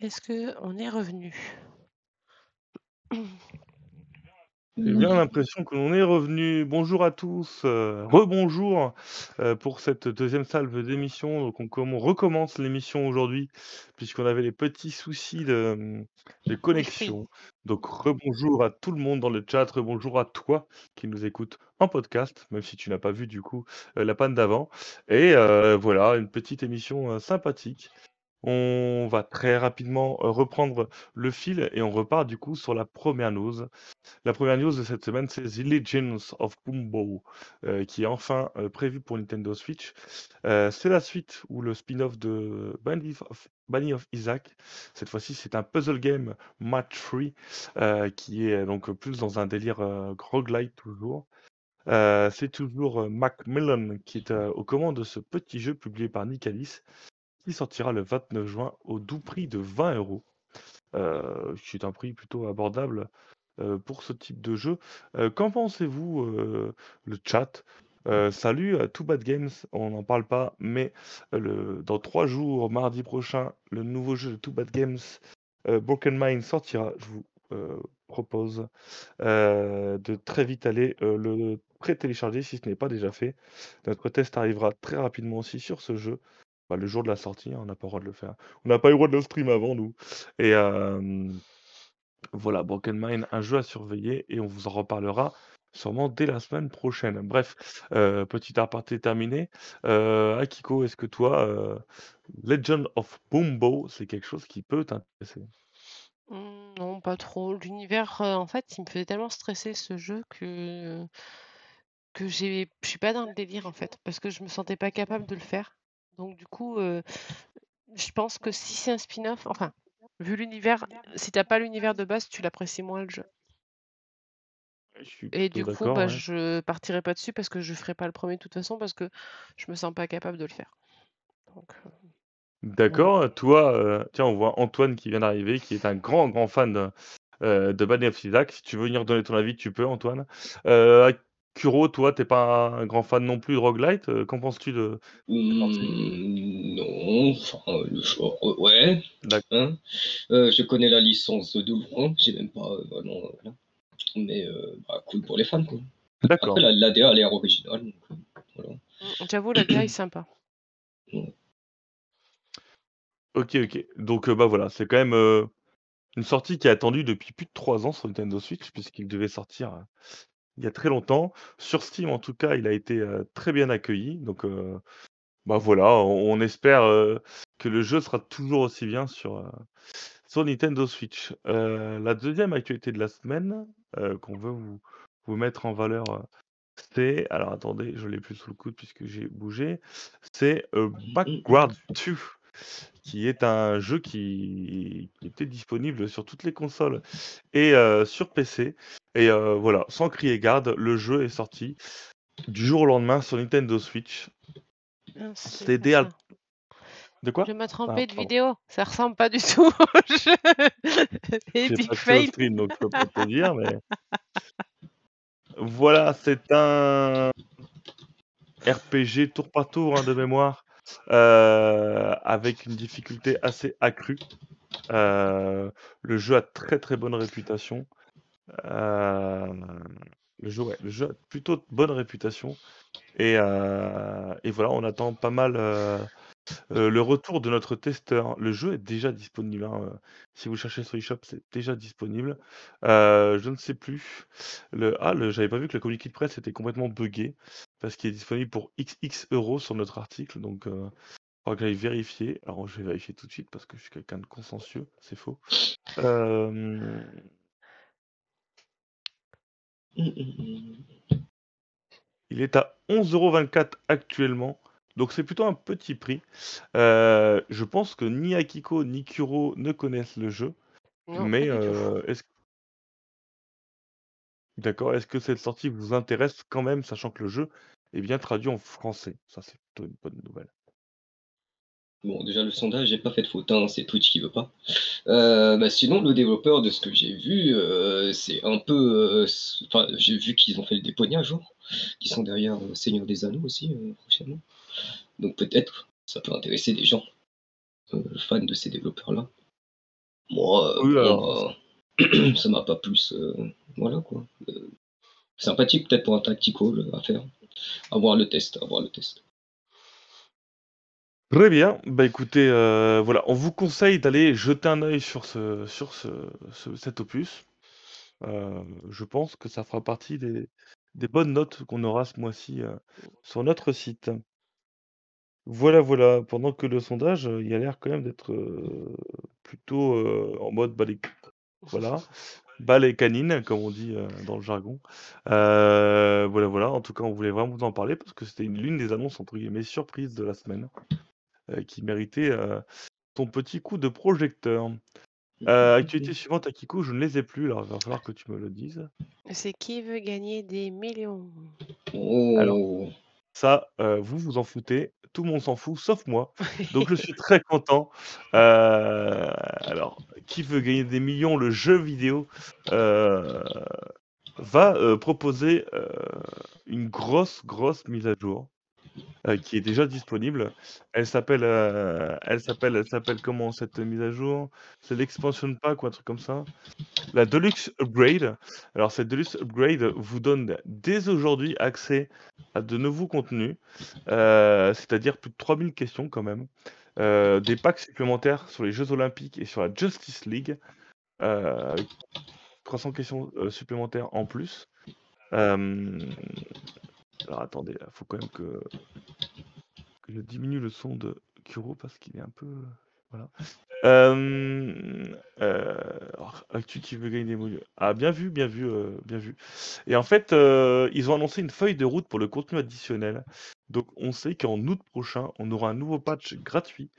Est-ce qu'on est revenu? J'ai bien l'impression que l'on est revenu. Bonjour à tous, heu, rebonjour, heu, pour cette deuxième salve d'émission. Donc on comm on recommence l'émission aujourd'hui, puisqu'on avait des petits soucis de, mmh, de connexion. Donc rebonjour à tout le monde dans le chat, rebonjour à toi qui nous écoute en podcast, même si tu n'as pas vu du coup, heu, la panne d'avant et voilà, une petite émission, sympathique. On va très rapidement, heu, reprendre le fil et on repart du coup sur la première news. La première news de cette semaine, c'est The Legends of Boombo, heu, qui est enfin, heu, prévu pour Nintendo Switch. C'est la suite ou le spin-off de of Binding of Isaac. Cette fois-ci, c'est un puzzle game match free, qui est donc plus dans un délire, roguelite toujours. C'est toujours, Macmillan qui est, aux commandes de ce petit jeu publié par Nicalis, qui sortira le 29 juin au doux prix de 20 €, heu, qui est un prix plutôt abordable, heu, pour ce type de jeu. Heu, qu'en pensez-vous, le chat? Salut à Two Bad Games, on n'en parle pas, mais le dans 3 jours, mardi prochain, le nouveau jeu de Two Bad Games, Broken Mind sortira. Je vous, propose, de très vite aller, le pré-télécharger si ce n'est pas déjà fait. Notre test arrivera très rapidement aussi sur ce jeu. Bah, le jour de la sortie, hein, on n'a pas le droit de le faire. On n'a pas eu le droit de le stream avant nous et voilà, Broken Mind, un jeu à surveiller et on vous en reparlera sûrement dès la semaine prochaine. Bref, heu, petit aparté terminé. Heu, Akiko, est-ce que toi, heu, Legend of Boombo, c'est quelque chose qui peut t'intéresser? Mmh, non, pas trop. L'univers, heu, en fait, il me faisait tellement stresser ce jeu que que j'ai je suis pas dans le délire, en fait, parce que je me sentais pas capable de le faire. Donc du coup, heu, je pense que si c'est un spin-off enfin, vu l'univers, si tu as pas l'univers de base, tu l'apprécies moins le jeu. Ouais, je suis Et du coup, bah, ouais. je partirai pas dessus parce que je ferai pas le 1er de toute façon parce que je me sens pas capable de le faire. Donc voilà. D'accord, toi, heu, tiens, on voit Antoine qui vient d'arriver, qui est un grand, grand fan de, Binding of Isaac. Si tu veux venir donner ton avis, tu peux Antoine. Kuro, toi, tu es pas un grand fan non plus de roguelite, heu, qu'en penses-tu de? Mmh, non, enfin, le genre, heu, ouais, hein. Je connais la licence de loin, j'ai même pas, vraiment, voilà. Mais bah, cool pour les fans, quoi. Après D'accord. la l'ADA a l'air originale, voilà. Mmh, j'avoue la DA est sympa. Ouais. OK, OK. Donc bah, voilà, c'est quand même, une sortie qui est attendue depuis plus de 3 ans sur Nintendo Switch, puisqu'il devait sortir, il y a très longtemps. Sur Steam, en tout cas, il a été, très bien accueilli. Donc bah, voilà, on on espère, que le jeu sera toujours aussi bien sur, Nintendo Switch. La 2e actualité de la semaine, qu'on veut vous vous mettre en valeur, c'est alors attendez, je l'ai plus sous le coude puisque j'ai bougé. C'est. Backward 2, qui est un jeu qui qui était disponible sur toutes les consoles et heu, sur PC et heu, voilà, sans crier garde, le jeu est sorti du jour au lendemain sur Nintendo Switch. Ah, c'est pas al ça. de Je quoi? me Ah trompais de pardon. vidéo, ça ressemble pas du tout au jeu. Pas Epic au fail. stream, donc je peux pas te dire, mais voilà, c'est un RPG tour par tour, hein, de mémoire, heu, avec une difficulté assez accrue. Heu, le jeu a très, très bonne réputation. Hem, le jeu, a plutôt bonne réputation et et voilà, on attend pas mal, heu le retour de notre testeur. Le jeu est déjà disponible, hein, heu, si vous cherchez sur eShop, c'est déjà disponible. Heu, je ne sais plus le ah, le j'avais pas vu que le communiqué de presse était complètement buggé parce qu'il est disponible pour XX euros sur notre article, donc heu, faudra que j'aille vérifier. Alors je vais vérifier tout de suite parce que je suis quelqu'un de consciencieux, c'est faux. Hem Mmh mh, mmh. Il est à 11,24 € actuellement, donc c'est plutôt un petit prix. Heu, je pense que ni Akiko ni Kuro ne connaissent le jeu, Non, pas mais du tout. heu, est-ce d'accord, est-ce que cette sortie vous intéresse quand même, sachant que le jeu est bien traduit en français? Ça, c'est plutôt une bonne nouvelle. Bon, déjà le sondage, j'ai pas fait de faute, hein, c'est Twitch qui veut pas. Heu, bah, sinon le développeur de ce que j'ai vu, heu, c'est un peu, s enfin, j'ai vu qu'ils ont fait le Deponia un jour, qui sont derrière, Seigneur des Anneaux aussi, prochainement. Donc peut-être, ça peut intéresser des gens, heu, fans de ces développeurs-là. Moi, Oui, alors bah, ça m'a pas plus, voilà quoi, sympathique peut-être pour un tactical, à faire. À voir le test, à voir le test. Très bien, bah, écoutez, voilà, on vous conseille d'aller jeter un œil sur ce sur ce ce cet opus. Je pense que ça fera partie des des bonnes notes qu'on aura ce mois-ci, sur notre site. Voilà, voilà, pendant que le sondage, heu, il a l'air quand même d'être, heu, plutôt, heu, en mode bah, les voilà, bas les canines comme on dit, heu, dans le jargon. Heu, voilà, voilà, en tout cas, on voulait vraiment vous en parler parce que c'était une l'une des annonces entre guillemets «surprises» de la semaine, heu, qui méritait, heu, ton petit coup de projecteur. Heu, actualité suivante Akiko, je ne les ai plus, alors il va falloir que tu me le dises. C'est qui veut gagner des millions? Alors Oh! ça, heu, vous vous en foutez, tout le monde s'en fout sauf moi, donc je suis très content. Heu, alors, qui veut gagner des millions? Le jeu vidéo, heu, va, heu, proposer, une grosse, grosse mise à jour, heu, qui est déjà disponible. Elle s'appelle, heu, elle s'appelle elle s'appelle comment cette mise à jour? C'est l'expansion pack ou un truc comme ça? La Deluxe Upgrade. Alors cette Deluxe Upgrade vous donne dès aujourd'hui accès à de nouveaux contenus, heu, c'est-à-dire plus de 3000 questions quand même, des packs supplémentaires sur les jeux olympiques et sur la Justice League, heu, 300 questions, supplémentaires en plus. Hem, alors attendez, il faut quand même que je diminue le son de Kuro parce qu'il est un peu, voilà. Hem, heu, alors actu qui veut gagner des millions. Ah bien vu, bien vu, heu, bien vu et en fait, ils ont annoncé une feuille de route pour le contenu additionnel. Donc on sait qu'en août prochain, on aura un nouveau patch gratuit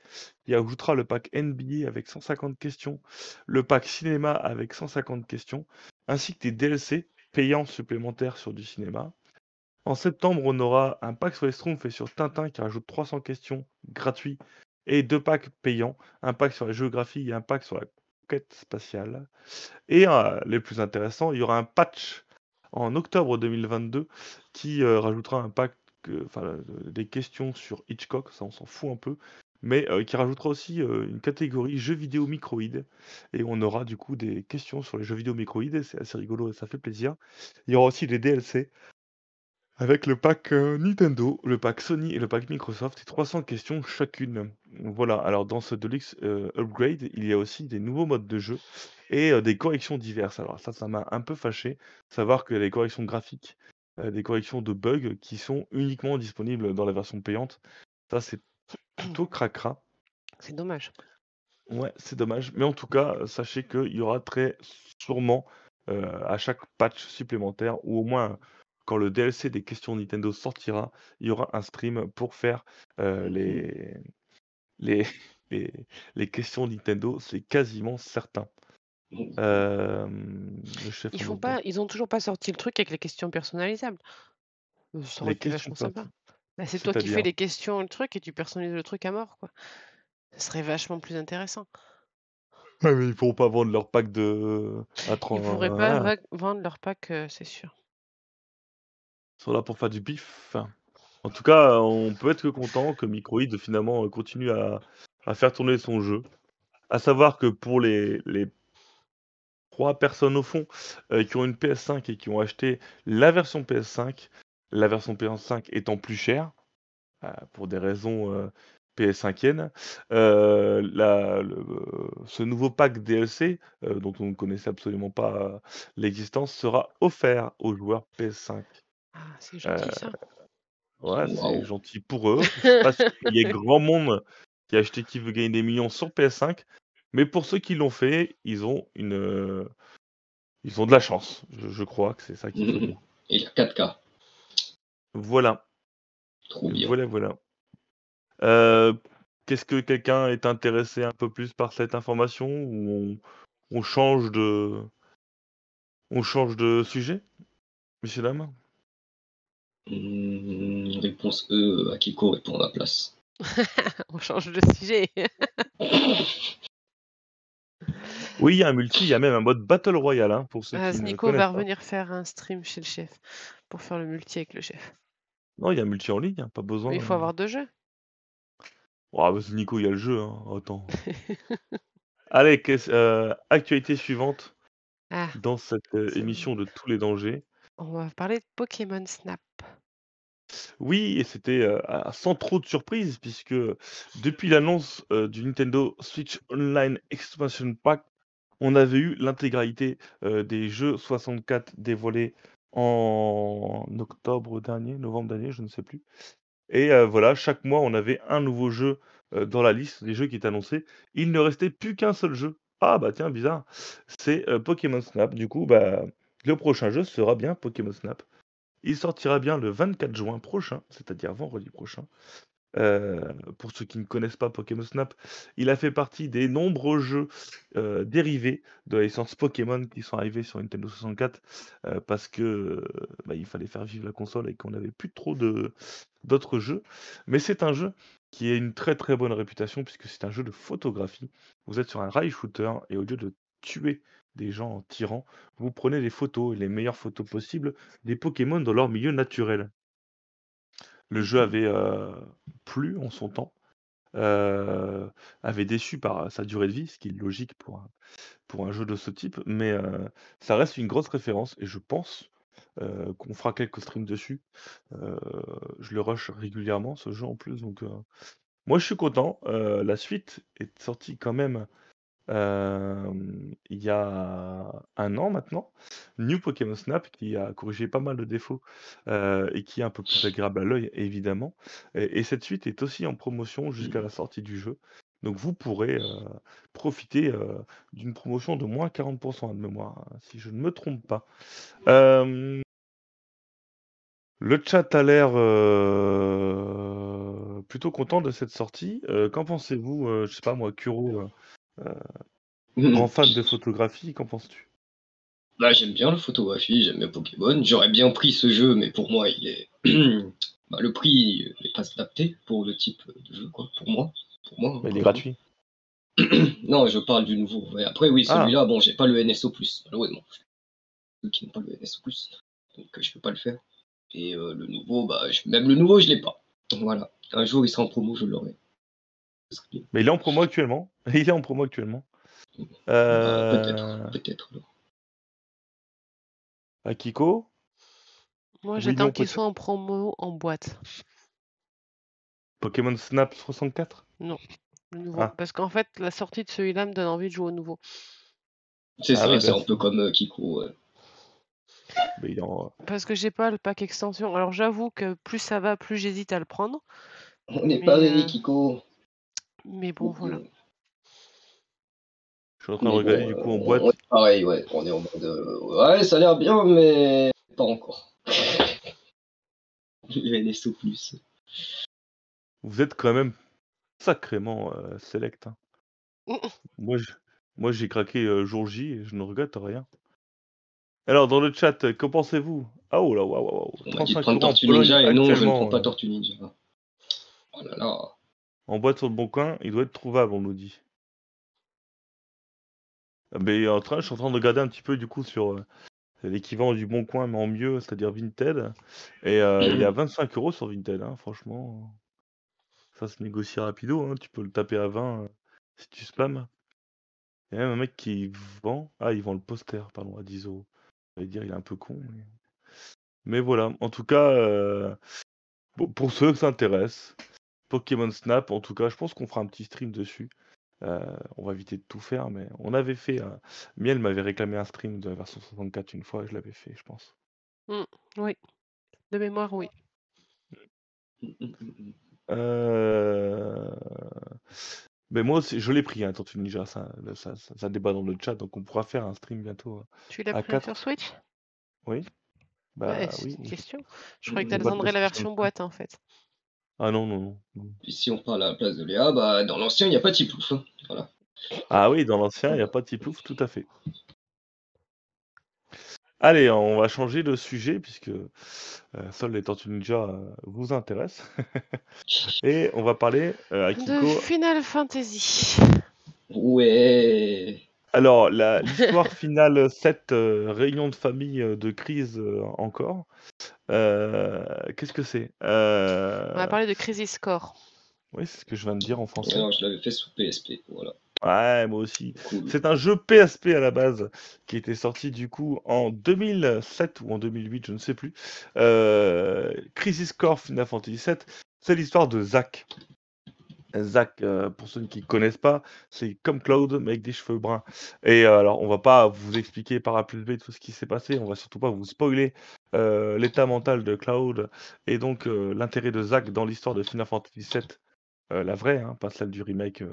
qui ajoutera le pack NBA avec 150 questions, le pack cinéma avec 150 questions, ainsi que des DLC payants supplémentaires sur du cinéma. En septembre, on aura un pack sur les Schtroumpfs et sur Tintin qui rajoute 300 questions gratuits et 2 packs payants, un pack sur la géographie et un pack sur la conquête spatiale. Et heu, les plus intéressants, il y aura un patch en octobre 2022 qui, heu, rajoutera un pack, heu, des questions sur Hitchcock, ça on s'en fout un peu, mais qui rajoutera aussi, une catégorie jeux vidéo microïdes et on aura du coup des questions sur les jeux vidéo microïdes, c'est assez rigolo et ça fait plaisir. Il y aura aussi des DLC avec le pack, heu, Nintendo, le pack Sony et le pack Microsoft et 300 questions chacune. Voilà, alors dans ce Deluxe, heu, Upgrade, il y a aussi des nouveaux modes de jeu et heu, des corrections diverses. Alors ça, ça m'a un peu fâché, savoir qu'il y a des corrections graphiques, des corrections de bugs qui sont uniquement disponibles dans la version payante. Ça, c'est plutôt cracra. C'est dommage. Ouais, c'est dommage, mais en tout cas, sachez qu'il y aura très sûrement, à chaque patch supplémentaire ou au moins quand le DLC des questions Nintendo sortira, il y aura un stream pour faire, heu, les les les les questions Nintendo, c'est quasiment certain. Le chef Ils font pas ils ont toujours pas sorti le truc avec les questions personnalisables. Ça aurait Les questions sympa. Bah, c'est toi qui fais les questions, le truc et tu personnalises le truc à mort, quoi. Ce serait vachement plus intéressant. Ouais, mais ils pourront pas vendre leur pack de à Ils tren pourraient pas vendre leur pack, heu, c'est sûr. Sont là pour faire du bif. En tout cas, on peut être que content que Microïd finalement, continue à faire tourner son jeu. À savoir que pour les 3 personnes au fond, heu, qui ont une PS5 et qui ont acheté la version PS5, la version PS5 étant plus chère, heu, pour des raisons, heu, PS5iennes, heu, la le ce nouveau pack DLC, dont on ne connaissait absolument pas l'existence, sera offert aux joueurs PS5. Ah, c'est Heu gentil ça. Ouais, c'est gentil pour eux. Sûr qu'il y ait grand monde qui a acheté Qui veut gagner des millions sur PS5, mais pour ceux qui l'ont fait, ils ont une, heu, ils ont de la chance. Je je crois que c'est ça qu'il faut dire. Et la 4K, Voilà, trop bien. voilà, voilà. Heu, qu'est-ce que quelqu'un est intéressé un peu plus par cette information ou on on change de on change de sujet, messieurs, dames? Mmh, réponse E, Akiko répond à la place. On change de sujet. Oui, il y a un multi, il y a même un mode battle royale, hein, pour ceux Ah, qui ce ne Nico va revenir faire un stream chez le chef, pour faire le multi avec le chef. Non, il y a un multi en ligne, hein, pas Mais il faut besoin, avoir 2 jeux. Ah bah, c'est Nico, il y a le jeu, hein, attends. Allez, heu, actualité suivante Ah, dans cette, C'est émission de tous les dangers. On va parler de Pokémon Snap. Oui et c'était, sans trop de surprise puisque, depuis l'annonce, du Nintendo Switch Online Expansion Pack, on avait eu l'intégralité, des jeux 64 dévoilés en octobre dernier, novembre dernier, je ne sais plus et voilà, chaque mois, on avait un nouveau jeu, dans la liste des jeux qui étaient annoncés. Il ne restait plus qu'un seul jeu. Ah bah tiens, bizarre, c'est, Pokémon Snap. Du coup, bah, le prochain jeu sera bien Pokémon Snap. Il sortira bien le 24 juin prochain, c'est-à-dire vendredi prochain. Heu, pour ceux qui ne connaissent pas Pokémon Snap, il a fait partie des nombreux jeux, heu, dérivés de la licence Pokémon qui sont arrivés sur Nintendo 64, heu, parce que, bah, il fallait faire vivre la console et qu'on avait plus trop d'autres jeux. Mais c'est un jeu qui a une très, très bonne réputation puisque c'est un jeu de photographie. Vous êtes sur un rail shooter et au lieu de tuer des gens en tirant, vous prenez des photos, les meilleures photos possibles des Pokémon dans leur milieu naturel. Le jeu Mhm. avait, heu, plu en son temps, heu, avait déçu par sa durée de vie, ce qui est logique pour un pour un jeu de ce type, mais ça reste une grosse référence et je pense, qu'on fera quelques streams dessus. Je le rush régulièrement ce jeu en plus donc moi je suis content, la suite est sortie quand même Il y a un an maintenant, New Pokémon Snap qui a corrigé pas mal de défauts, et qui est un peu plus agréable à l'œil évidemment et et cette suite est aussi en promotion jusqu'à la sortie du jeu. Donc vous pourrez, profiter, d'une promotion de moins 40% de mémoire, hein, si je ne me trompe pas. Le chat a l'air, plutôt content de cette sortie. Qu'en pensez-vous, je sais pas moi, Kuro, grand fan de photographie, qu'en penses-tu? Bah, j'aime bien la photographie, j'aime bien Pokémon. J'aurais bien pris ce jeu, mais pour moi, il est. bah, le prix n'est pas adapté pour le type de jeu, quoi. Pour moi. Pour moi, Bah, il est gratuit. Non, je parle du nouveau. Ouais, après, oui, Ah! celui-là, bon, j'ai pas le NSO, malheureusement. Ceux qui n'ont pas le NSO, donc euh, je peux pas le faire. Et euh, le nouveau, bah, je- même le nouveau, je l'ai pas. Donc voilà. Un jour, il sera en promo, je l'aurai. Mais il est en promo actuellement. Il est en promo actuellement. Bah, peut-être. Euh... Peut-être. alors. Akiko? Moi, j'attends qu'il soit en promo en boîte. Pokémon Snap 64? Non, le nouveau. Ah. Parce qu'en fait, la sortie de celui-là me donne envie de jouer au nouveau. C'est Ah ça, c'est bah, un peu comme euh, Kiko. ouais. en- Parce que j'ai pas le pack extension. Alors j'avoue que plus ça va, plus j'hésite à le prendre. On n'est pas réunis, euh, Kiko. Mais bon, voilà. Je suis en train de regarder bon, du coup euh, en on- boîte. est pareil, ouais. On est en mode. euh, ouais, ça a l'air bien, mais pas encore. Le NSO plus. Vous êtes quand même sacrément euh, select. hein. Moi, je- Moi, j'ai craqué euh, jour J et je ne regrette rien. Alors, dans le chat, euh, qu'en pensez-vous? Ah, oh là, waouh, waouh, waouh. On m'a dit de 35 prendre euros en Tortue Ninja et non, je ne prends pas euh, Tortue Ninja. Oh là là. En boîte sur le bon coin, il doit être trouvable, on nous dit. Ah, Mais en train, je suis en train de regarder un petit peu du coup sur euh, l'équivalent du bon coin, mais en mieux, c'est-à-dire Vinted. Et euh, il est à 25 euros sur Vinted, hein, franchement. Ça se négocie rapido, hein, tu peux le taper à 20 euh, si tu spams. Il y a même un mec qui vend. Ah, il vend le poster, pardon, à 10 euros. Veut dire il est un peu con. Mais, mais voilà, en tout cas, pour, pour ceux que ça intéresse, Pokémon Snap, en tout cas, je pense qu'on fera un petit stream dessus. Euh, on va éviter de tout faire, mais on avait fait. Miel m'avait réclamé un stream de la version 64 une fois, et je l'avais fait, je pense. Oui. De mémoire, oui. Euh... Mais moi aussi, je l'ai pris, hein, Tortue Ninja, ça, ça, ça, ça débat dans le chat, donc on pourra faire un stream bientôt. euh, Tu l'as pris sur Switch? Oui Bah Ouais, c'est oui. une question. Je croyais que de t'attendrais la version 5. boîte en fait. Ah non, non, non, si on parle à la place de Léa, bah dans l'ancien, il n'y a pas de Tiplouf. hein. Voilà. Ah oui, dans l'ancien, il n'y a pas de Tiplouf, tout à fait. Allez, on va changer de sujet puisque euh, Sol les Tortues Ninja euh, vous intéresse. Et on va parler euh, à De Kiko. Final Fantasy. Ouais. Alors, la- l'histoire finale 7, euh, réunion de famille euh, de crise euh, encore. Euh, Qu'est-ce que c'est? Euh, On va parler de Crisis Core. Oui, c'est ce que je viens de dire en français. Alors, je l'avais fait sous PSP. Voilà. Ouais, moi aussi. Cool. C'est un jeu PSP à la base, qui était sorti du coup en 2007 ou en 2008, je ne sais plus. Euh, Crisis Core Final Fantasy VII, c'est l'histoire de Zack. Zack, euh, pour ceux qui ne connaissent pas, c'est comme Cloud, mais avec des cheveux bruns. Et euh, alors, on va pas vous expliquer par A B tout ce qui s'est passé, on va surtout pas vous spoiler euh, l'état mental de Cloud et donc l'intérêt de Zack dans l'histoire de Final Fantasy VII, la vraie, hein, pas celle du remake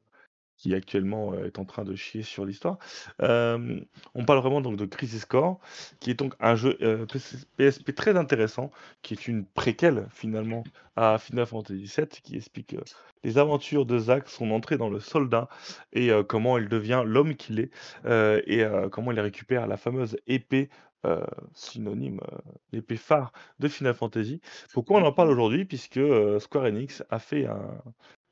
qui actuellement euh, est en train de chier sur l'histoire. Euh, on parle vraiment donc de Crisis Core, qui est donc un jeu euh, PSP très intéressant, qui est une préquelle finalement à Final Fantasy VII, qui explique euh, les aventures de Zack, son entrée dans le soldat et euh, comment il devient l'homme qu'il est euh, et euh, comment il récupère la fameuse épée. euh, synonyme, euh, l'épée phare de Final Fantasy. Pourquoi on en parle aujourd'hui? Puisque euh, Square Enix a fait un,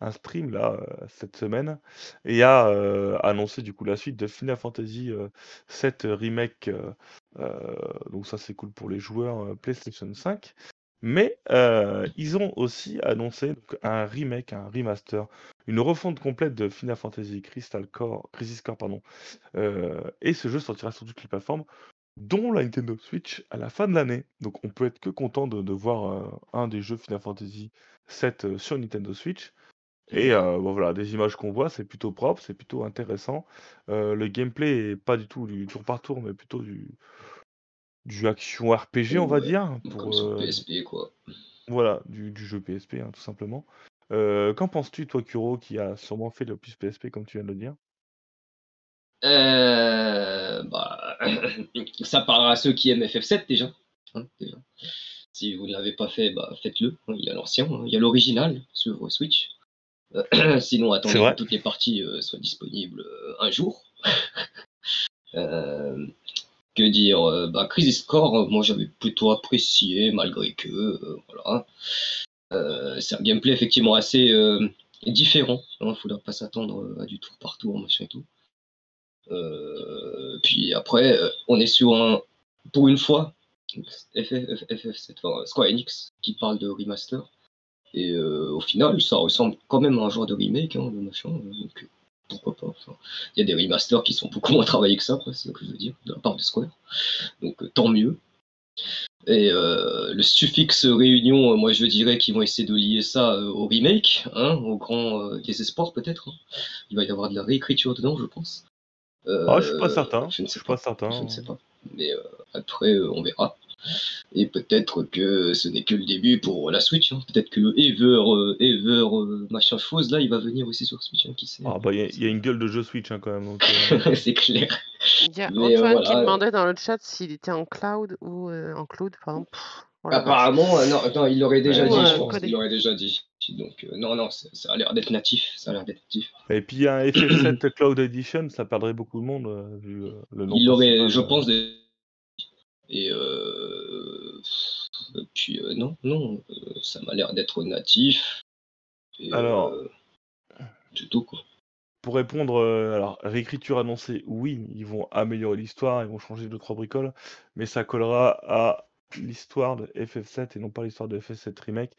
un stream là euh, cette semaine et a euh, annoncé du coup la suite de Final Fantasy euh, 7 remake. euh, euh, donc ça c'est cool pour les joueurs PlayStation 5. Mais ils ont aussi annoncé donc, un remake, un remaster, une refonte complète de Final Fantasy Crystal Core, Crisis Core, pardon. Et ce jeu sortira sur toutes les plateformes, dont la Nintendo Switch à la fin de l'année. Donc on peut être que content de, de voir un des jeux Final Fantasy 7 euh, sur Nintendo Switch. Et euh, bon, voilà, des images qu'on voit, c'est plutôt propre, c'est plutôt intéressant. Euh, le gameplay est pas du tout du tour par tour, mais plutôt du, du action RPG, on va Ouais, dire. Pour, Comme sur euh, PSP, quoi. voilà, du, du jeu PSP, hein, tout simplement. Qu'en penses-tu, toi, Kuro, qui a sûrement fait le plus PSP, comme tu viens de le dire? Euh, bah, ça parlera à ceux qui aiment FF7 déjà. hein, déjà. Si vous ne l'avez pas fait, bah, faites-le. hein, Il y a l'ancien, hein, il y a l'original sur Switch. Euh, Sinon, attendez que toutes les parties euh, soient disponibles euh, un jour. Euh, que dire euh, bah, Crisis Core, euh, moi j'avais plutôt apprécié, malgré que. euh, voilà. Euh, c'est un gameplay effectivement assez euh, différent. Il ne faudra pas s'attendre euh, à du tour par tour, machin et tout. Euh, puis après, euh, on est sur un, pour une fois, FF, FF7, enfin, Square Enix qui parle de remaster. Et euh, au final, ça ressemble quand même à un genre de remake, hein, de machin. euh, Donc euh, pourquoi pas. enfin, Il y a des remasters qui sont beaucoup moins travaillés que ça, c'est ce que je veux dire, de la part de Square. Donc tant mieux. Et euh, le suffixe réunion, moi je dirais qu'ils vont essayer de lier ça au remake, hein, au grand désespoir peut-être. hein. Il va y avoir de la réécriture dedans, je pense. Euh, Ah, je suis pas certain. Je ne sais suis pas. pas certain. Je ne sais pas. Mais euh, après, on verra. Et peut-être que ce n'est que le début pour la Switch. hein. Peut-être que le Ever, euh, Ever euh, machin chose, là, il va venir aussi sur Switch. hein, qui sait. Ah, bah, il y, a- il y a une gueule de jeu Switch, hein, quand même. donc, euh, C'est clair. Il y a Mais, euh, Antoine qui demandait dans le chat s'il était en cloud ou euh, en cloud, pardon. Pff, oh. Apparemment, euh, non, non, il l'aurait déjà Ouais, dit, ouais, je pense. codé. Il l'aurait déjà dit. Donc, euh, non, non, ça, ça a l'air d'être natif. Ça a l'air d'être natif. Et puis, un FF7 Cloud Edition, ça perdrait beaucoup de monde, euh, vu euh, le nom. Il l'aurait, principal, je pense, des... et euh... et puis euh, non, non, euh, ça m'a l'air d'être natif. Et, Alors. euh, c'est tout quoi. Pour répondre, euh, alors, réécriture annoncée, oui, ils vont améliorer l'histoire, ils vont changer deux, trois bricoles, mais ça collera à l'histoire de FF7 et non pas l'histoire de FF7 Remake.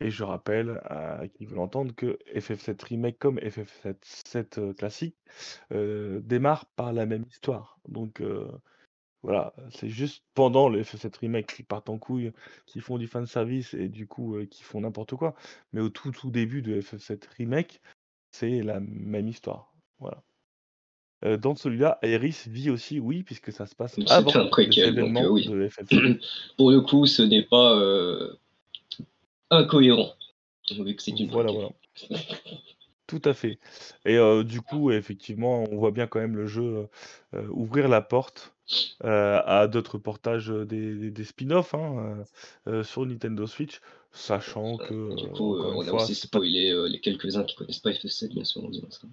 Et je rappelle à qui veut l'entendre que FF7 Remake comme FF7 7, euh, classique euh, démarre par la même histoire. Donc euh, voilà, c'est juste pendant le FF7 Remake qui partent en couille, qui font du fanservice et du coup euh, qui font n'importe quoi. Mais au tout tout début de FF7 Remake, c'est la même histoire. Voilà. Euh, dans celui-là, Aeris vit aussi, oui, puisque ça se passe avant un les préquel, donc, euh, oui. de FF7. Pour le coup, ce n'est pas incohérent. Vu que c'est une Voilà, voilà. Tout à fait. Et du coup, effectivement, on voit bien quand même le jeu ouvrir la porte à d'autres portages des, des- des spin-offs hein, sur Nintendo Switch, sachant que, Du coup, encore une on a fois, aussi c'est pas- spoilé les quelques-uns qui connaissent pas FF7, bien sûr, en disant ça.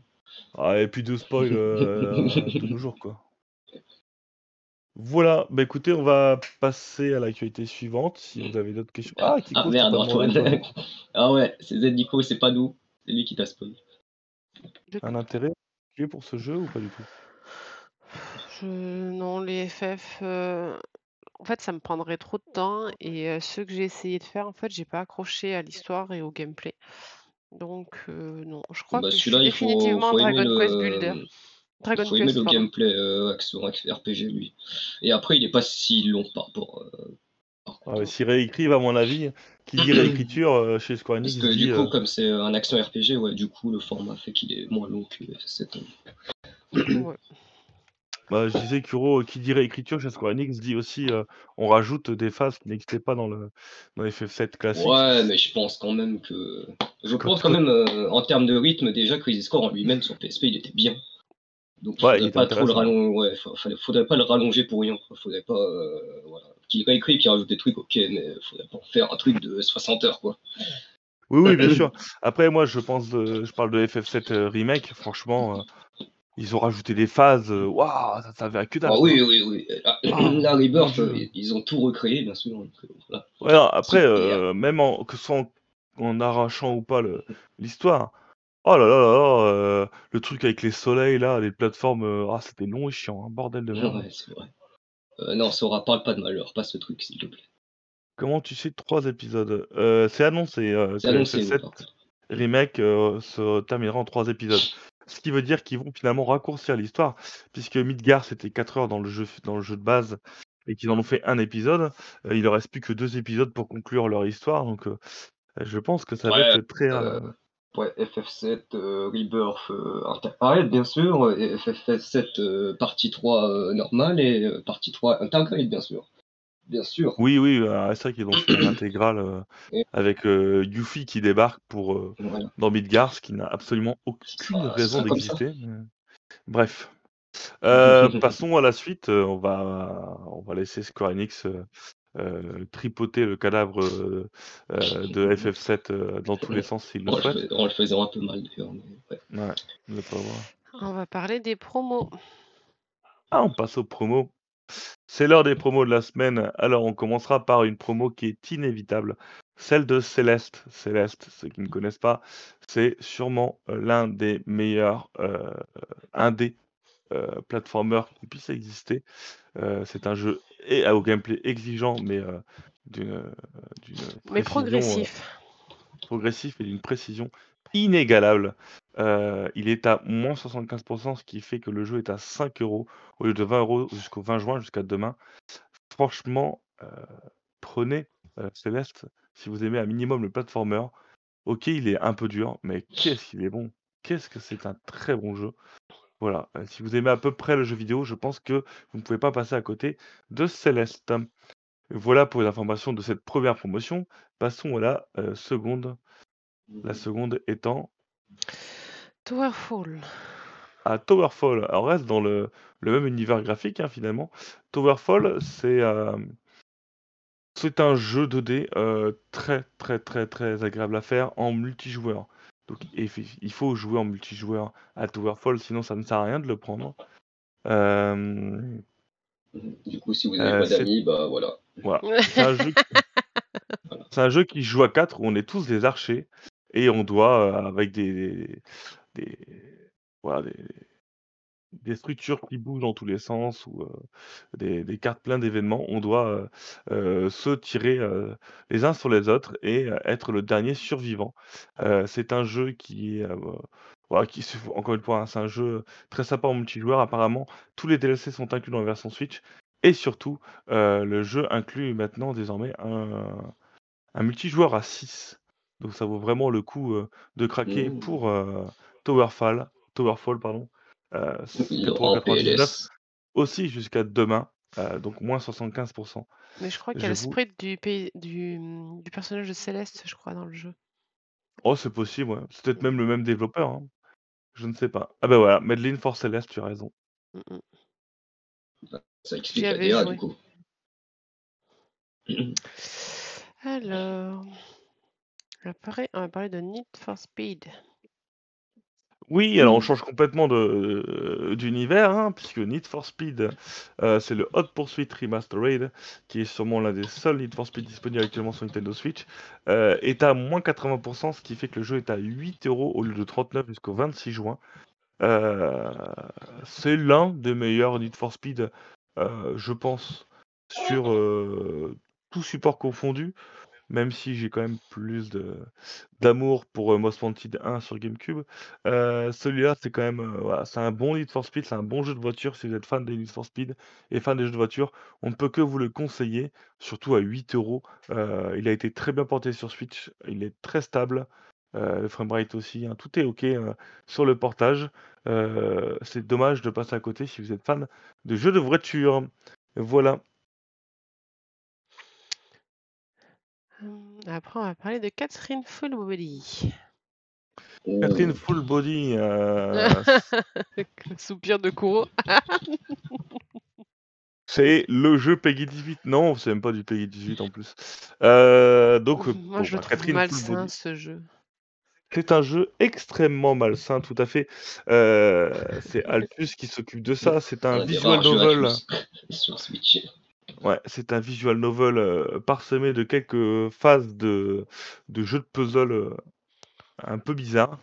Ah, et puis de spoil euh, de nos jours, quoi. Voilà, bah écoutez, on va passer à l'actualité suivante, si vous avez d'autres questions. Ah, Kiko, ah je t'ai merde, pas demandé, Antoine. toi. ah ouais, c'est Zenico, c'est pas nous. C'est lui qui t'a spoilé. Un intérêt particulier pour ce jeu ou pas du tout? Je... Non, les FF, euh, en fait, ça me prendrait trop de temps et euh, ceux que j'ai essayé de faire, en fait, j'ai pas accroché à l'histoire et au gameplay. Donc heu, non, je crois Bah, que je suis celui-là, il faut définitivement faut Dragon Quest Builder. Dragon faut aimer Quest, le pardon. gameplay, heu, action RPG, lui. Et après, il est pas si long par rapport, Ah contre. s'ils réécrivent, à mon avis, qui dit réécriture, heu, chez Square Parce Enix que dit, du coup, heu comme c'est un action RPG, ouais, du coup, le format fait qu'il est moins long que FF7. Ouais. Bah, je disais Kuro, qui dit réécriture chez Square Enix dit aussi, on rajoute des phases qui n'existaient pas dans le dans FF7 classique. Ouais, mais je pense quand même que je pense quand même, en termes de rythme, déjà, Crisis Core en lui-même sur PSP, il était bien. Donc Ouais, il faudrait était pas trop le rallon ouais, faudrait pas le rallonger pour rien. Faudrait pas, voilà. Qu'il réécrit, qu'il rajoute des trucs, OK, mais faudrait pas faire un truc de 60 heures, quoi. Oui, oui, bien sûr. Après, moi, je pense de je parle de FF7, heu, remake, franchement, heu, ils ont rajouté des phases, heu, waouh, ça ça avait que dalle, Ah oui, oui, oui, la Ah, la Rebirth, ils ont tout recréé, bien sûr, donc heu, voilà. Ouais, non, après, même en que ce soit en en arrachant ou pas l'histoire, oh là là là le truc avec les soleils là, les plateformes, ah c'était long et chiant, hein, bordel de merde. ouais, c'est vrai. Heu, non, Sora, parle pas de malheur, pas ce truc, s'il te plaît. Comment tu sais 3 épisodes? Heu, c'est annoncé, heu, C'est annoncé, oui, FF7 par contre. remake, heu, se terminera en 3 épisodes. Ce qui veut dire qu'ils vont finalement raccourcir l'histoire, puisque Midgar c'était 4 heures dans le jeu dans le jeu de base et qu'ils en ont fait 1 épisode, il leur reste plus que 2 épisodes pour conclure leur histoire donc je pense que ça va être très, ouais, FF7, heu, Rebirth, heu, Intergrade, bien sûr, et FF7, heu, partie 3, heu, normale et partie 3 Intergrade, bien sûr. Bien sûr. Oui, oui, c'est vrai qu'ils ont fait un intégral, heu, Et avec, Yuffie qui débarque pour, voilà. dans Midgar, ce qui n'a absolument aucune ce raison d'exister, bref. Passons à la suite, on va on va laisser Square Enix, heu, tripoter le cadavre, heu heu, de FF7, heu, dans tous les sens s'ils le En le souhaitent. fais en le faisant un peu mal d'ailleurs, mais ouais. Ouais, le pauvre. On va parler des promos. Ah, on passe aux promos. C'est l'heure des promos de la semaine. Alors, on commencera par une promo qui est inévitable, celle de Céleste. Céleste, ceux qui ne connaissent pas, c'est sûrement, l'un des meilleurs, heu, indés, heu, platformers qui puisse exister. Heu, c'est un jeu et au gameplay exigeant, mais d'une, Mais progressif. progressif et d'une précision inégalable. Il est à moins 75% ce qui fait que le jeu est à 5 euros au lieu de 20 euros jusqu'au 20 juin, jusqu'à demain. Franchement, prenez, heu, Céleste si vous aimez un minimum le platformer. OK, il est un peu dur, mais qu'est-ce qu'il est bon! Qu'est-ce que c'est un très bon jeu! Voilà, heu, si vous aimez à peu près le jeu vidéo, je pense que vous ne pouvez pas passer à côté de Céleste. Voilà pour les informations de cette première promotion. Passons à la, heu, seconde. La seconde étant Towerfall. à Towerfall. Alors on reste dans le le même univers graphique, hein, finalement. Towerfall, c'est, c'est un jeu 2D, heu, très, très, très, très agréable à faire en multijoueur. Donc effi il faut jouer en multijoueur à Towerfall, sinon ça ne sert à rien de le prendre. Hem, Du coup, si vous avez heu, pas c'est d'amis, bah voilà. voilà, c'est un jeu Voilà. c'est un jeu qui joue à 4 où on est tous des archers et on doit, heu, avec des des voilà, des des structures qui bougent dans tous les sens ou, heu, des des cartes plein d'événements, on doit, heu heu, se tirer, les uns sur les autres et être le dernier survivant. C'est un jeu qui est, voilà, qui encore une fois, hein, c'est un jeu très sympa en multijoueur. Apparemment, tous les DLC sont inclus dans la version Switch et surtout, le jeu inclut maintenant désormais un un multijoueur à 6. Donc ça vaut vraiment le coup, de craquer Mmh. pour, Towerfall Towerfall pardon, 4,99 € PLS. aussi jusqu'à demain, heu, donc moins 75 Mais je crois qu'il y a le sprite du pays du, du personnage de Céleste, je crois, dans le jeu. oh c'est possible, ouais. C'est peut-être Mmh. même le même développeur, hein. Je ne sais pas. Ah bah voilà, Medline for Celeste, tu as raison. Mmh mh. Ça J'y explique la avais DA, du coup. Alors, on va parler on va parler de Need for Speed. Oui, alors on change complètement de d'univers, hein, puisque Need for Speed, heu, c'est le Hot Pursuit Remastered, qui est sûrement l'un des seuls Need for Speed disponibles actuellement sur Nintendo Switch, heu, est à moins 80% ce qui fait que le jeu est à 8 euros au lieu de 39 jusqu'au 26 juin. C'est l'un des meilleurs Need for Speed, je pense, sur, heu, tous supports confondus. Même si j'ai quand même plus d'amour pour, heu, Most Wanted 1 sur GameCube. Heu, celui-là, c'est quand même, voilà, c'est un bon Need for Speed, c'est un bon jeu de voiture. Si vous êtes fan des Need for Speed et fan des jeux de voiture, on ne peut que vous le conseiller, surtout à 8 €. Heu, il a été très bien porté sur Switch, il est très stable, le framerate aussi, hein, tout est OK, heu, sur le portage. C'est dommage de passer à côté si vous êtes fan de jeux de voiture. Voilà. Après, on va parler de Catherine Full Body. Catherine. Full Body, Le soupir de Kuro. c'est le jeu Peggy 18. Non, c'est même pas du Peggy 18 en plus. Heu, donc, heu, Moi, bon, je le bah, Catherine Full Body. ce jeu. C'est un jeu extrêmement malsain, tout à fait. C'est Altus qui s'occupe de ça. C'est un visual novel. Sur Switch. Ouais, c'est un visual novel, heu, parsemé de quelques phases de de jeux de puzzle, heu, un peu bizarres.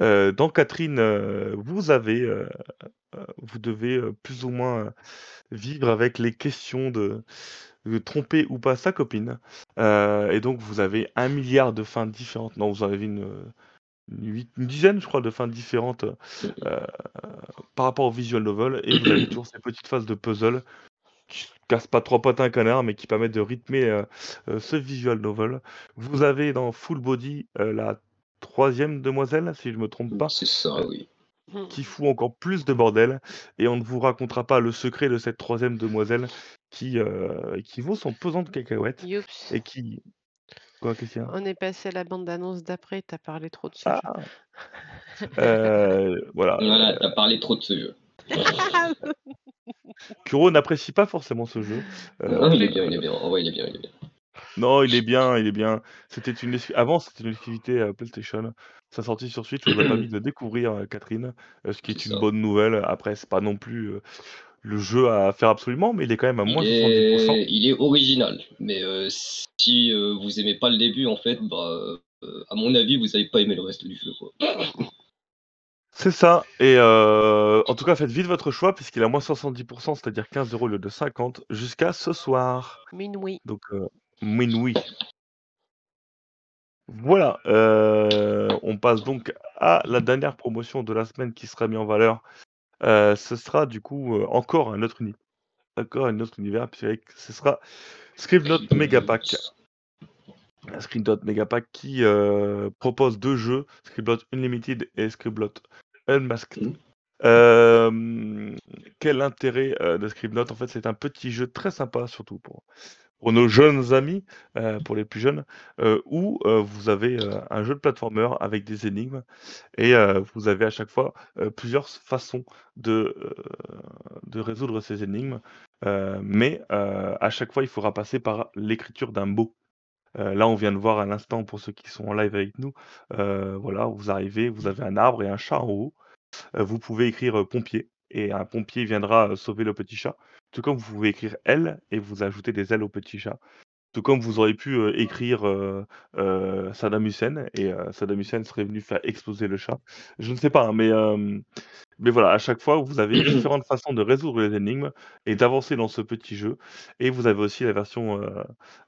Heu, dans Catherine, vous avez, vous devez, plus ou moins, vivre avec les questions de tromper ou pas sa copine. Et donc vous avez 1 000 000 de fins différentes. Non, vous en avez une, dizaine, je crois, de fins différentes, par rapport au visual novel et vous avez toujours ces petites phases de puzzle qui cassent pas 3 pattes à un canard, mais qui permettent de rythmer, heu heu, ce visual novel. Vous avez dans Full Body, heu, la 3e demoiselle, si je me trompe pas, C'est ça, oui. Qui fout encore plus de bordel et on ne vous racontera pas le secret de cette 3e demoiselle qui, qui vaut son pesant de cacahuètes Youps. et qui quoi? On est passé à la bande d'annonce d'après, tu as parlé trop de ce jeu. Ah! Heu, voilà, Voilà, heu tu as parlé trop de ce jeu. Kuro n'apprécie pas forcément ce jeu. Non, il est bien, il est bien. En vrai, il est bien, il est bien. Non, il est bien, il est bien. C'était une avant, c'était une exclusivité, heu, PlayStation. Sa sortie sur Switch nous a permis de découvrir, heu, Catherine, ce qui est une ça. bonne nouvelle. Après, c'est pas non plus, le jeu à faire absolument, mais il est quand même à moins 70 est il est original, mais si, vous aimez pas le début, en fait, bah, à mon avis, vous allez pas aimer le reste du jeu, quoi. C'est ça et heu, en tout cas, faites vite votre choix puisqu'il est à moins 70% c'est-à-dire 15 € au lieu de 50 jusqu'à ce soir. Minuit. Donc heu, minuit. Voilà, heu, on passe donc à la dernière promotion de la semaine qui sera mis en valeur. Heu, ce sera du coup, encore un autre uni encore un autre univers puisqu'avec ce sera Scribblenauts Megapack. Scribblenauts Megapack qui, propose 2 jeux, Scribblenauts Unlimited et Scribblenauts Unmasked. Mmh. Hem, quel intérêt, heu, de Scribblenauts? En fait, c'est un petit jeu très sympa, surtout pour pour nos jeunes amis, heu, pour les plus jeunes, où, vous avez, un jeu de platformer avec des énigmes et vous avez à chaque fois, plusieurs façons de, de résoudre ces énigmes. Mais à chaque fois, il faudra passer par l'écriture d'un mot. Heu, là, on vient de voir à l'instant pour ceux qui sont en live avec nous, heu, voilà, vous arrivez, vous avez un arbre et un chat en haut. Heu, vous pouvez écrire, pompier et un pompier viendra, sauver le petit chat. Tout comme vous pouvez écrire aile et vous ajoutez des ailes au petit chat. Tout comme vous auriez pu, écrire, Saddam Hussein et Saddam Hussein serait venu faire exploser le chat. Je ne sais pas, hein, mais voilà, à chaque fois, vous avez différentes façons de résoudre les énigmes et d'avancer dans ce petit jeu et vous avez aussi la version, heu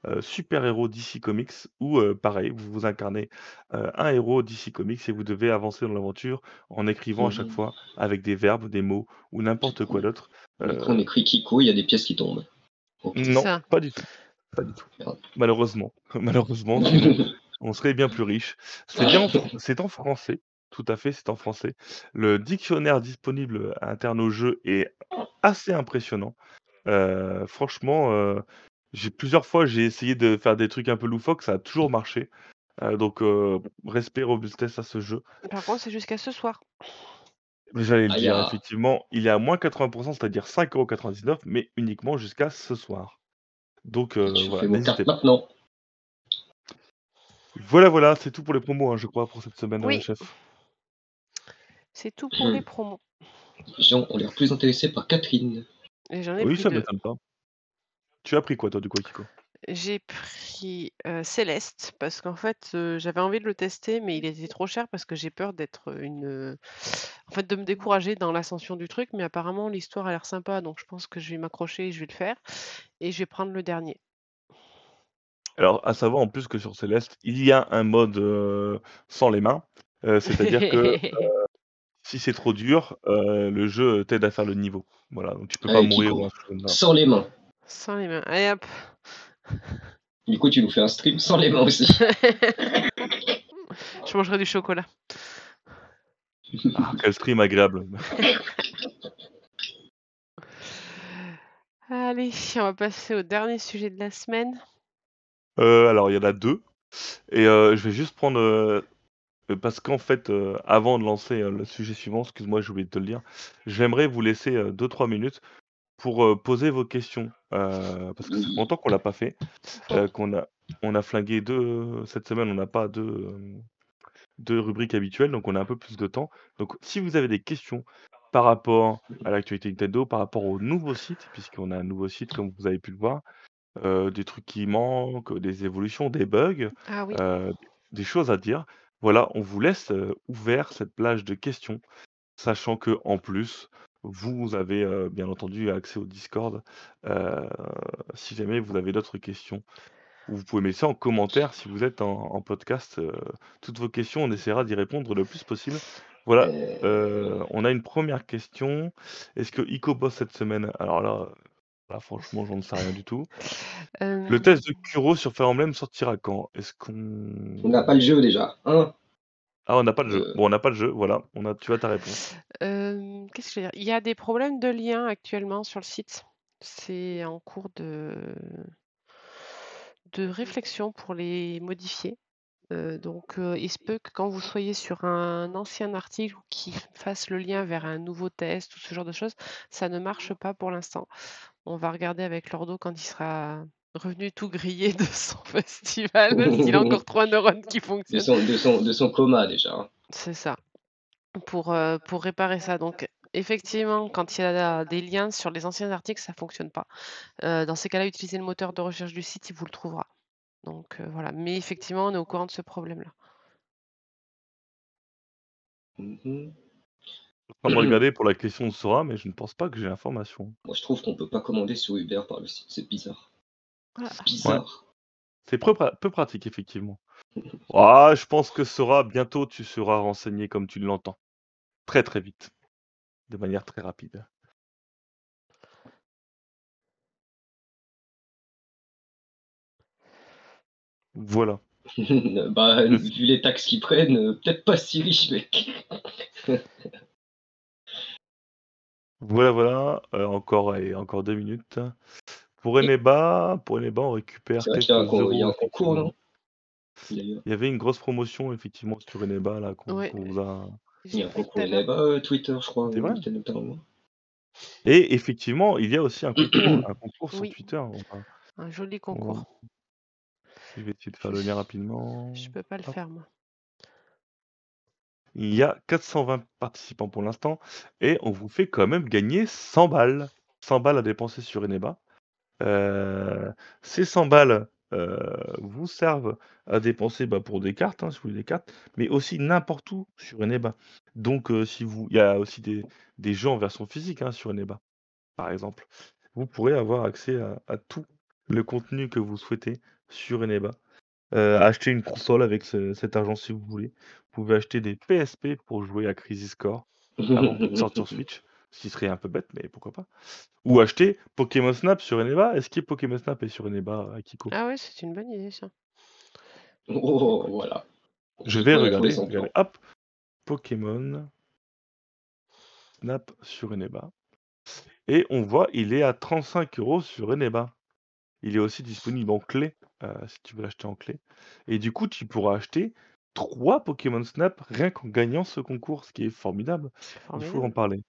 heu, super héros DC Comics où, pareil, vous vous incarnez, un héros DC Comics et vous devez avancer dans l'aventure en écrivant à chaque Mmh. fois avec des verbes, des mots ou n'importe quoi d'autre. Quand on écrit Kiko, il y a des pièces qui tombent. Non, ça. pas du tout, pas du tout. Merde. Malheureusement, malheureusement, on serait bien plus riches. C'est bien en fran c'est en français, tout à fait, c'est en français. Le dictionnaire disponible interne au jeu est assez impressionnant. Heu, franchement, heu, j'ai plusieurs fois, j'ai essayé de faire des trucs un peu loufoques, ça a toujours marché. Heu, donc respect, robustesse à ce jeu. Par contre, c'est jusqu'à ce soir. J'allais le Aïe, dire, ah! effectivement, il est à moins 80% c'est-à-dire 5,99 €, mais uniquement jusqu'à ce soir. Donc fais voilà, n'hésitez pas. maintenant. Voilà, voilà, c'est tout pour les promos, hein, je crois, pour cette semaine, Oui. chef. C'est tout pour les promos Les gens ont l'air plus intéressés par Catherine. et j'en ai Oui, pris ça 2. m'étonne pas. Tu as pris quoi toi, du coup, Akiko? J'ai pris, heu, Céleste parce qu'en fait, heu, j'avais envie de le tester, mais il était trop cher parce que j'ai peur d'être, heu, une, heu, en fait, de me décourager dans l'ascension du truc, mais apparemment l'histoire a l'air sympa, donc je pense que je vais m'accrocher et je vais le faire et je vais prendre le dernier. Alors, à savoir en plus que sur Céleste, il y a un mode, heu, sans les mains, heu, c'est-à-dire que, heu, si c'est trop dur, heu, le jeu t'aide à faire le niveau. Voilà, donc tu peux pas mourir ou Pico, un truc comme ça. sans les mains. Sans les mains. Allez hop. Du coup, tu nous fais un stream sans les mains aussi. Je mangerai du chocolat. Ah, quel stream agréable. Allez, on va passer au dernier sujet de la semaine. Heu, alors il y en a 2 et heu, je vais juste prendre, heu, parce qu'en fait, avant de lancer, le sujet suivant, excuse-moi, j'ai oublié de te le dire, j'aimerais vous laisser, heu, 2-3 minutes pour, poser vos questions, parce que fait Oui. longtemps qu'on l'a pas fait, qu'on a on a flingué 2 cette semaine, on n'a pas 2, hem, 2 rubriques habituelles, donc on a un peu plus de temps. Donc si vous avez des questions par rapport à l'actualité Nintendo, par rapport au nouveau site, puisqu'on a un nouveau site comme vous avez pu le voir, des trucs qui manquent, des évolutions, des bugs, Ah oui. des choses à dire, voilà, on vous laisse, ouvert cette plage de questions, sachant qu'en plus, vous avez, bien entendu accès au Discord, si jamais vous avez d'autres questions. Vous pouvez mettre ça en commentaire si vous êtes en en podcast, toutes vos questions, on essaiera d'y répondre le plus possible. Voilà, Euh, heu, on a une première question. Est-ce que Ico bosse cette semaine? Alors là, là franchement, j'en sais rien du tout. Le test de Kuro sur Fire Emblem sortira quand? Est-ce qu'on on n'a pas le jeu déjà, hein? Ah, on n'a pas de jeu. Euh, Bon, on n'a pas de jeu, voilà, on a tu as ta réponse. hem, qu'est-ce que je veux dire? Il y a des problèmes de lien actuellement sur le site. C'est en cours de de réflexion pour les modifier. Heu, donc il se peut que quand vous soyez sur un ancien article ou qui fasse le lien vers un nouveau test ou ce genre de choses, ça ne marche pas pour l'instant. On va regarder avec Lordo quand il sera revenu tout grillé de son festival, parce qu'il a encore 3 neurones qui de, fonctionnent. son, de, son, de son coma déjà. hein. C'est ça, pour, heu, pour réparer ça. Donc effectivement, quand il y a des liens sur les anciens articles, ça fonctionne pas. Heu, dans ces cas-là, utilisez le moteur de recherche du site, il vous le trouvera. Donc heu, voilà, mais effectivement, on est au courant de ce problème-là. Mhm. Je suis en train de regarder pour la question de Sora, mais je ne pense pas que j'ai l'information. Moi, je trouve qu'on peut pas commander sur Uber par le site, c'est bizarre. Ah. C'est bizarre. C'est peu pra peu pratique effectivement. Ah, je pense que Sora, bientôt tu seras renseigné comme tu l'entends. Très, très vite. De manière très rapide. Voilà. bah, vu les taxes qu'ils prennent, euh, peut-être pas si riche, mec. Voilà, voilà, heu, encore allez, encore 2 minutes. Pour Eneba pour Eneba, on récupère vrai qu'il y a un, il y a euros un concours, non. Il y avait une grosse promotion effectivement sur Eneba là qu'on Ouais. vous a Il y a un concours là-bas, euh, Twitter, je crois, vrai? Et effectivement, il y a aussi un concours un concours sur Oui. Twitter. Va Un joli va concours. je vais essayer de faire le lien rapidement. Je peux pas le faire moi. Il y a 420 participants pour l'instant et on vous fait quand même gagner 100 balles. 100 balles à dépenser sur Eneba. Heu, ces 100 balles, heu, vous servent à dépenser, bah, pour des cartes, hein, si vous voulez des cartes, mais aussi n'importe où sur Eneba. Donc heu, si vous il y a aussi des des jeux en version physique, hein, sur Eneba, par exemple. Vous pourrez avoir accès à tout le contenu que vous souhaitez sur Eneba. Heu, acheter une console avec ce cet argent si vous voulez. Vous pouvez acheter des PSP pour jouer à Crisis Core avant de Switch, ce qui serait un peu bête, mais pourquoi pas. Ou acheter Pokémon Snap sur Eneba. Est-ce que Pokémon Snap est sur Eneba, Akiko? Ah ouais, c'est une bonne idée ça. Oh, voilà. Je vais regarder, regardez, hop, Pokémon Snap sur Eneba et on voit il est à 35 euros sur Eneba. Il est aussi disponible en clé, heu, si tu veux l'acheter en clé et du coup, tu pourras acheter 3 Pokémon Snap rien qu'en gagnant ce concours, ce qui est formidable. C'est Il faut en formidable. parler.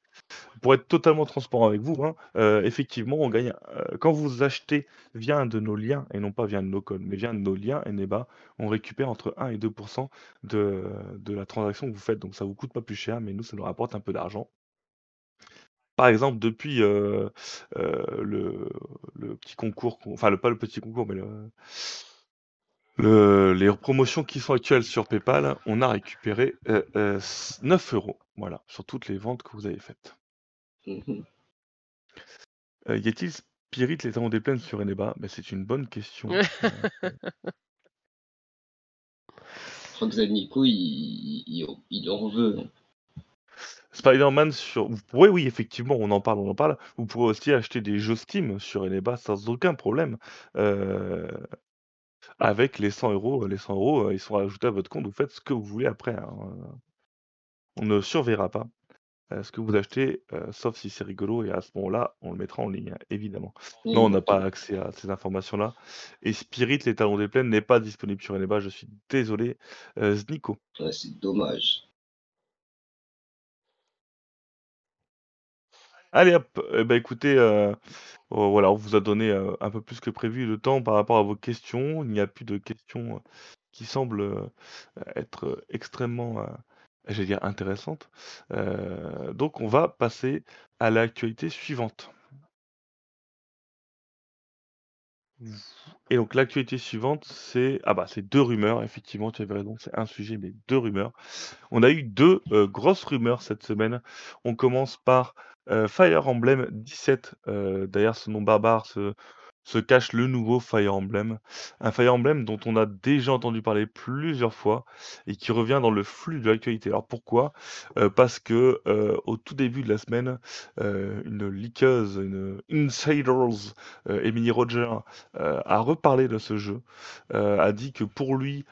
Pour être totalement transparent avec vous, hein, heu, effectivement, on gagne, heu, quand vous achetez via un de nos liens et non pas via nos codes, mais via nos liens Eneba, on récupère entre 1 et 2 de de la transaction que vous faites, donc ça vous coûte pas plus cher, mais nous, ça nous rapporte un peu d'argent. Par exemple, depuis, heu, le le petit concours enfin, le pas le petit concours, mais le le les promotions qui sont actuelles sur PayPal, on a récupéré, heu heu, s 9 €, voilà, sur toutes les ventes que vous avez faites. Mhm. Heu, y a-t-il Spirit, les talons des plaines sur Eneba? Bah, c'est une bonne question. Je crois que Zadniko, il il il en veut. Spider-Man sur vous pourrez oui, effectivement, on en parle, on en parle. Vous pourrez aussi acheter des jeux Steam sur Eneba sans aucun problème. Avec les 100 €, les 100 €, heu, ils sont ajoutés à votre compte, vous faites ce que vous voulez après, hein, heu, on ne surveillera pas, ce que vous achetez, sauf si c'est rigolo et à ce moment-là, on le mettra en ligne, hein, évidemment. Non, on n'a pas accès à ces informations-là et Spirit, les talons des plaines n'est pas disponible sur Eneba, je suis désolé. Ouais, c'est dommage. Allez hop, et bah, écoutez, heu, oh voilà, on vous a donné, heu, un peu plus que prévu de temps par rapport à vos questions. Il n'y a plus de questions, heu, qui semblent, être, extrêmement, j'allais intéressantes. Donc on va passer à l'actualité suivante. Et donc l'actualité suivante, c'est ah bah, c'est 2 rumeurs, effectivement, tu avais raison, c'est un sujet, mais 2 rumeurs. On a eu 2 heu, grosses rumeurs cette semaine. On commence par, Fire Emblem 17, heu, derrière ce nom barbare se se cache le nouveau Fire Emblem. Un Fire Emblem dont on a déjà entendu parler plusieurs fois et qui revient dans le flux de l'actualité. Alors pourquoi? Heu, parce que, heu, au tout début de la semaine, heu, une leakeuse, une insiders, Emily Rogers, heu, a reparlé de ce jeu, a dit que pour lui,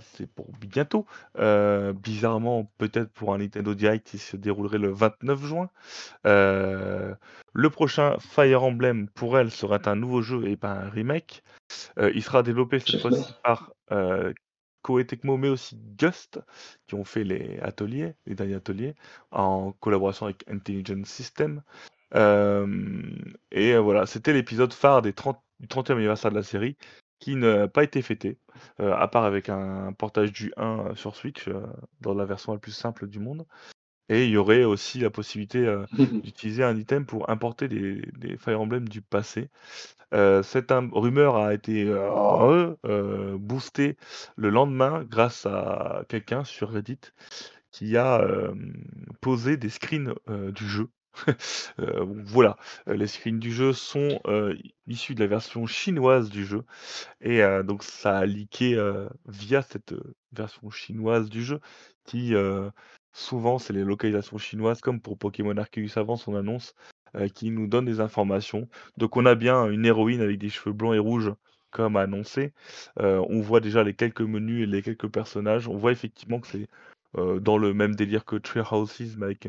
c'est pour bientôt, bizarrement, peut-être pour un Nintendo Direct qui se déroulerait le 29 juin. Le prochain Fire Emblem, pour elle, serait un nouveau jeu et pas un remake. Heu, il sera développé cette fois-ci par, Koei Tecmo, mais aussi Gust, qui ont fait les ateliers, les derniers ateliers, en collaboration avec Intelligent System. Hem et heu, voilà, c'était l'épisode phare des 30 du 30e anniversaire de la série qui n'a pas été fêté, à part avec un portage du 1 sur Switch, dans la version la plus simple du monde et il y aurait aussi la possibilité, heu, d'utiliser un item pour importer des des Fire Emblem du passé. Heu, cette rumeur a été, heu, heu, boostée le lendemain grâce à quelqu'un sur Reddit qui a, posé des screens, du jeu. Voilà, les screens du jeu sont, issus de la version chinoise du jeu et donc ça a leaké, via cette, version chinoise du jeu qui, souvent c'est les localisations chinoises comme pour Pokémon Arceus avant son annonce, heu, qui nous donne des informations. Donc on a bien une héroïne avec des cheveux blancs et rouges comme annoncé. Heu, on voit déjà les quelques menus et les quelques personnages. On voit effectivement que c'est, heu, dans le même délire que Tree Houses mais avec,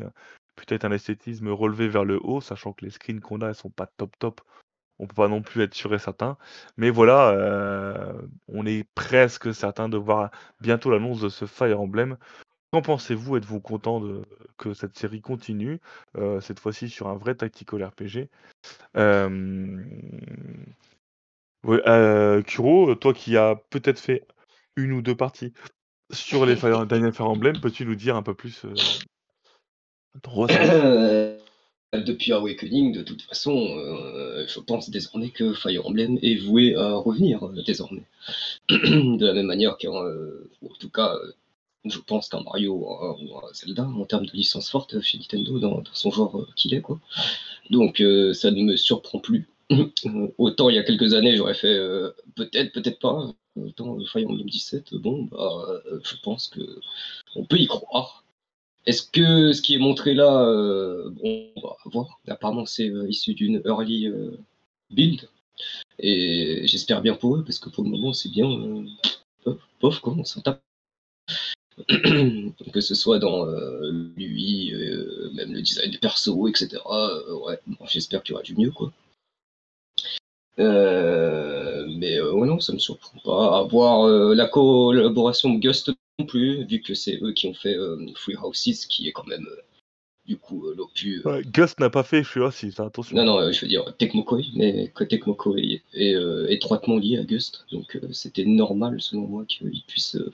peut-être un esthétisme relevé vers le haut, sachant que les screens qu'on a, elles sont pas top top. On peut pas non plus être sûr et certain. Mais voilà, on est presque certain de voir bientôt l'annonce de ce Fire Emblem. Qu'en pensez-vous? Êtes-vous content de que cette série continue, heu, cette fois-ci sur un vrai tactical RPG? Heu, Kuro, toi qui as peut-être fait une ou 2 parties sur les Fire Fire Emblem, peux-tu nous dire un peu plus, ressenti? Depuis Awakening, de toute façon, je pense désormais que Fire Emblem est voué à revenir, désormais. De la même manière qu'un, heu, ou en tout cas, je pense qu'un Mario ou un Zelda, en termes de licence forte chez Nintendo dans son genre, heu, qu'il est, quoi. Donc heu, ça ne me surprend plus. Autant il y a quelques années, j'aurais fait, heu, peut-être, peut-être pas, autant euh, Fire Emblem 17, bon, bah, je pense qu'on peut y croire. Est-ce que ce qui est montré là, bon, on va voir. Apparemment, c'est, issu d'une early, build et j'espère bien pour eux parce que pour le moment, c'est bien, bof quoi, on s'en tape. Que ce soit dans, heu, l'UI, heu, même le design des persos et cetera, heu, ouais, bon, j'espère qu'il y aura du mieux, quoi. Heu, mais ouais, non, ça me surprend pas. À voir, la collaboration de Gust non plus, vu que c'est eux qui ont fait, Free Houses qui est quand même, du coup, l'opus, Ouais, Gust n'a pas fait celui-là si, fais attention, Non, hein. non, je veux dire Tecmo Koei, mais que Tecmo Koei est, heu, étroitement lié à Gust, donc c'était normal selon moi qu'ils puissent, heu,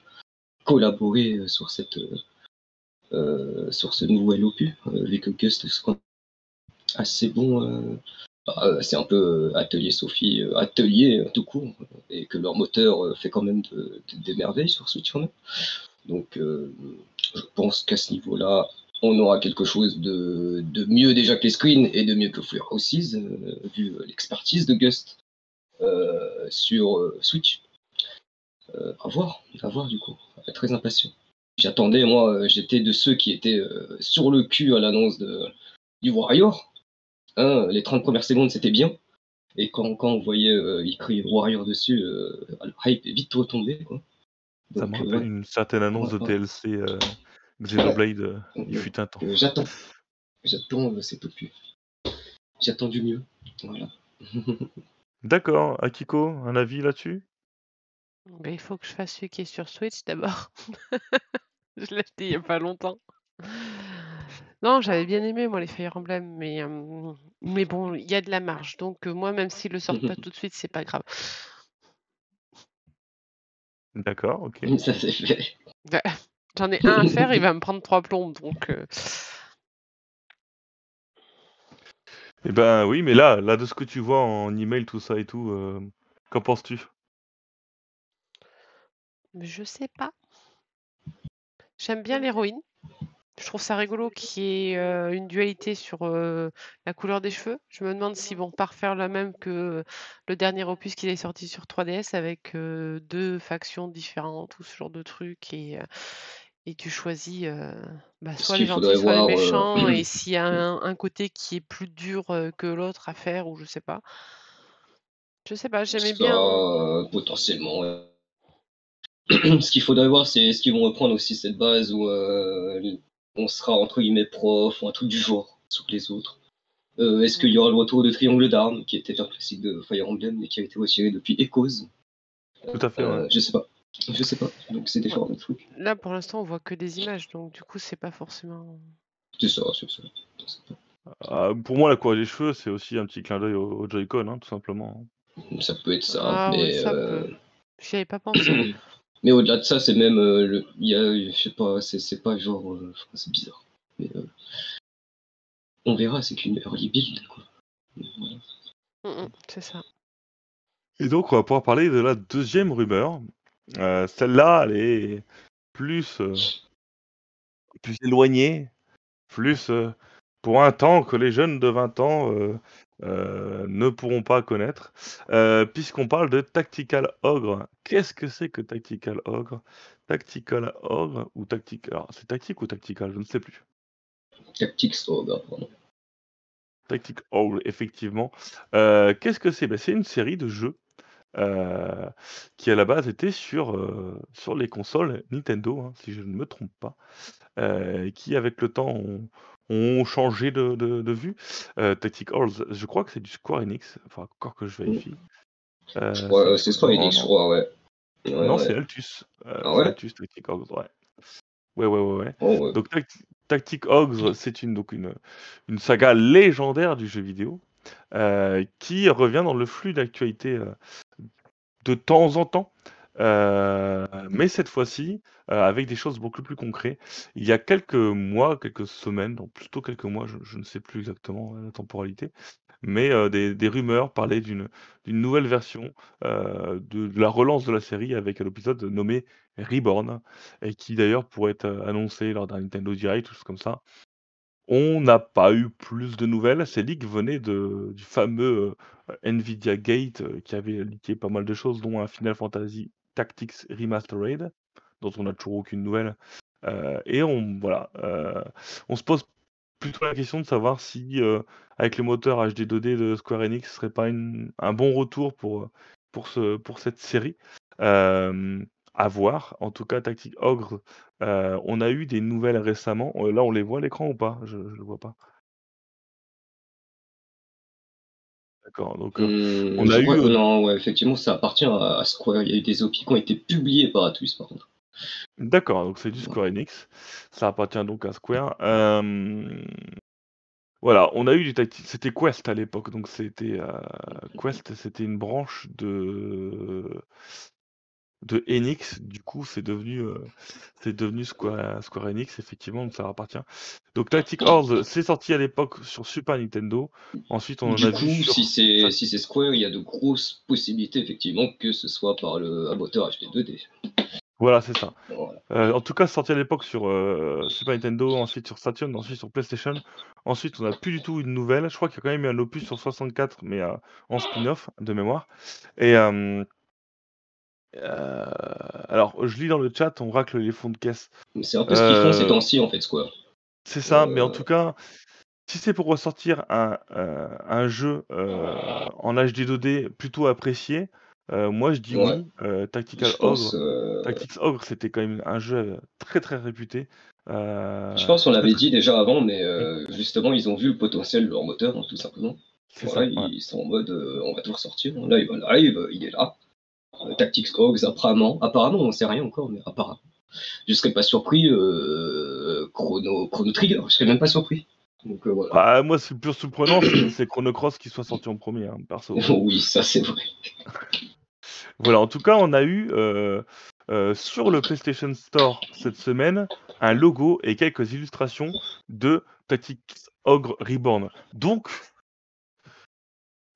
collaborer, heu, sur cette, heu heu, sur ce nouvel opus, vu que Gust assez bon, bah, c'est un peu, Atelier Sophie, Atelier, tout court et que leur moteur, fait quand même de de des merveilles sur même. Donc je pense qu'à ce niveau-là, on aura quelque chose de, de mieux déjà que les screens et de mieux que Houses, euh, vu l'expertise de Gust euh, sur euh, Switch. Euh, à voir, à voir du coup. Très impatient. J'attendais, moi, j'étais de ceux qui étaient sur le cul à l'annonce de, du Warrior. Hein, les 30 premières secondes, c'était bien. Et quand, quand on voyait écrit Warrior dessus, le hype est vite retombé. Quoi. Ça me rappelle une certaine annonce de DLC Xenoblade, il fut un temps. J'attends. J'attends, c'est peu plus. J'attends du mieux. Voilà. D'accord. Akiko, un avis là-dessus? Bah, il faut que je fasse celui qui est sur Switch d'abord. Je l'ai acheté il y a pas longtemps. Non, j'avais bien aimé moi les Fire Emblem, mais, mais bon, il y a de la marge. Donc moi, même s'ils le sortent pas tout de suite, c'est pas grave. D'accord, OK. Ça c'est fait. J'en ai un à faire, il va me prendre trois plombes, donc Eh ben, oui, mais là là, de ce que tu vois en email, tout ça et tout, qu'en penses-tu? Je sais pas. J'aime bien l'héroïne. Je trouve ça rigolo qu'il y ait, une dualité sur, la couleur des cheveux. Je me demande s'ils vont pas refaire la même que le dernier opus qui est sorti sur 3DS avec, deux factions différentes ou ce genre de truc et et tu choisis, bah, soit les gentils, soit les méchants et s'il y a un côté qui est plus dur, que l'autre à faire ou je sais pas. Je sais pas, j'aimais bien potentiellement, Ce qu'il faudrait voir, c'est est-ce qu'ils vont reprendre aussi cette base où, on sera entre guillemets prof ou un truc du genre, sous les autres. Euh, est-ce qu'il y aura le retour de Triangle d'armes, qui était un classique de Fire Emblem et qui a été retiré depuis Echoes? Tout à fait. Euh, je sais pas. Je sais pas. Donc c'est différent de truc. Là, pour l'instant, on voit que des images, donc du coup, c'est pas forcément. C'est ça, c'est ça. Ah, pour moi, la couleur des cheveux, c'est aussi un petit clin d'œil au, Joy-Con, hein, tout simplement. Ça peut être ça, ah, mais. ça euh... peut. J'y avais pas pensé. Mais au-delà de ça, c'est même, euh, il y a, je sais pas, c'est pas genre, euh, c'est bizarre. Mais euh, on verra, c'est qu'une early build, quoi. Mmh, mmh, c'est ça. Et donc, on va pouvoir parler de la deuxième rumeur. Celle-là, elle est plus, plus éloignée, plus pour un temps que les jeunes de 20 ans euh, ne pourront pas connaître, euh, puisqu'on parle de Tactical Ogre. Qu'est-ce que c'est que Tactical Ogre? Tactical Ogre ou Tactical... Alors, c'est tactique ou tactical? Je ne sais plus. Tactics Ogre, pardon. Tactic Ogre, effectivement. Euh, qu'est-ce que c'est? Ben, C'est une série de jeux qui à la base était sur, sur les consoles Nintendo, hein, si je ne me trompe pas, qui avec le temps ont, ont changé de, de, vue. Euh, Tactic Horse, je crois que c'est du Square Enix, enfin, encore que je vérifie. Euh, c'est Square Enix, je crois, ouais. non, c'est Altus. Euh, ah ouais? Altus Tactic Hogs, ouais. Ouais, ouais, ouais. Oh, donc, Tactic Hogs, c'est une, donc une, une saga légendaire du jeu vidéo euh, qui revient dans le flux d'actualité de temps en temps. Euh, mais cette fois-ci, euh, avec des choses beaucoup plus concrètes. Il y a quelques mois, quelques semaines, donc plutôt quelques mois, je, ne sais plus exactement la temporalité, mais euh, des, rumeurs parlaient d'une nouvelle version de, la relance de la série avec un épisode nommé Reborn, et qui d'ailleurs pourrait être annoncé lors d'un Nintendo Direct, tout ce comme ça. On n'a pas eu plus de nouvelles. Ces leaks venaient du fameux Nvidia Gate qui avait leaké pas mal de choses, dont un Final Fantasy Tactics Remastered, dont on n'a toujours aucune nouvelle. Euh, et on, voilà, euh, on se pose plutôt la question de savoir si, euh, avec le moteur HD 2D de Square Enix, ce serait pas un bon retour pour, pour, ce, pour cette série. à voir. En tout cas, Tactic Ogre, on a eu des nouvelles récemment. là, on les voit à l'écran ou pas? Je ne le vois pas. D'accord, donc mmh, on a eu. non, ouais, effectivement, ça appartient à, Square. Il y a eu des OP qui ont été publiés par Atlus, par contre. D'accord, donc c'est du Square Enix. Ça appartient donc à Square. Voilà, on a eu du tactique. C'était Quest à l'époque, donc c'était Quest, c'était une branche de de Enix, du coup, c'est devenu, euh, c'est devenu Square, Square Enix, effectivement, donc ça appartient. Donc Tactic Horse, c'est sorti à l'époque sur Super Nintendo. Ensuite, on en a vu. si c'est si c'est Square, il y a de grosses possibilités, effectivement, que ce soit par le moteur HD 2D. Voilà, c'est ça. Voilà. Heu, en tout cas, sorti à l'époque sur, heu, Super Nintendo, ensuite sur Saturn, ensuite sur PlayStation. Ensuite, on a plus du tout eu de nouvelles. Je crois qu'il y a quand même eu un opus sur 64, mais, en spin-off de mémoire et heu, alors je lis dans le chat, on racle les fonds de caisse. C'est un peu ce qu'ils font ces Heu temps-ci, en fait, Square. c'est ça, mais en Heu tout cas, si c'est pour ressortir un, un jeu, en HD 2D plutôt apprécié, moi je dis Ouais. oui. Tactical pense, Ogre Tactics Ogre, c'était quand même un jeu très, très réputé. Je pense qu'on l'avait dit déjà avant, mais mmh. justement, ils ont vu le potentiel de leur moteur, hein, tout simplement. C'est Voilà, ça, ouais. ils sont en mode, on va tout ressortir. Là, il arrive, il est là. Heu, Tactics Ogre, apparemment apparemment, on sait rien encore, mais apparemment. Je serais pas surpris, heu, Chrono Chrono Trigger, je serais même pas surpris. Donc voilà. Bah, moi, c'est le plus surprenant, c'est Chrono Cross qui soit sorti en 1er, hein, perso. Oui, ça c'est vrai. Voilà, en tout cas, on a eu, sur le PlayStation Store cette semaine, un logo et quelques illustrations de Tactics Ogre Reborn. Donc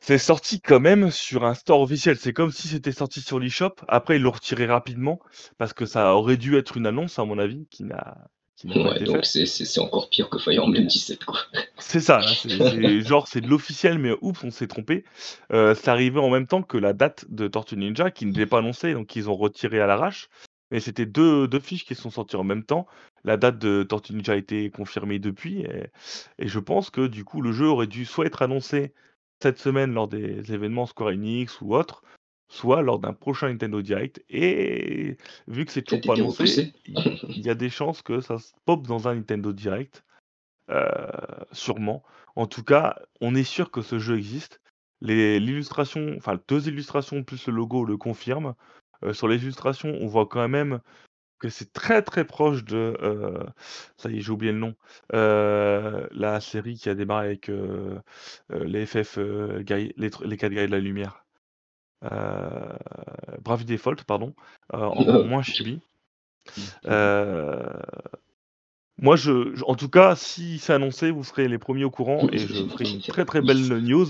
c'est sorti quand même sur un store officiel. C'est comme si c'était sorti sur l'eShop. Après, ils l'ont retiré rapidement parce que ça aurait dû être une annonce, à mon avis, qui n'a qui n'a pas Ouais, été donc faite. c'est c'est c'est encore pire que Fire Emblem 17, quoi. C'est ça, là, c'est c'est genre, c'est de l'officiel, mais oups, on s'est trompé. Heu, c'est arrivé en même temps que la date de Tortue Ninja qui n'était pas annoncée, donc ils ont retiré à l'arrache. Mais c'était 2- 2 fiches qui sont sorties en même temps. La date de Tortue Ninja a été confirmée depuis et et je pense que du coup, le jeu aurait dû soit être annoncé cette semaine lors des événements Square Enix ou autres, soit lors d'un prochain Nintendo Direct et vu que c'est toujours pas annoncé, il y a des chances que ça se pop dans un Nintendo Direct. Heu, sûrement. En tout cas, on est sûr que ce jeu existe. Les l'illustration, enfin 2 illustrations plus le logo le confirment. Heu, sur les illustrations, on voit quand même que c'est très, très proche de, heu, ça y est, j'ai oublié le nom. Heu, la série qui a démarré avec, heu, les FF, les tr les 4 guerriers de la lumière. Heu, Bravely Default, pardon, en moins chibi. Moi, je je en tout cas, si c'est annoncé, vous serez les 1ers au courant et je ferai une très, très belle news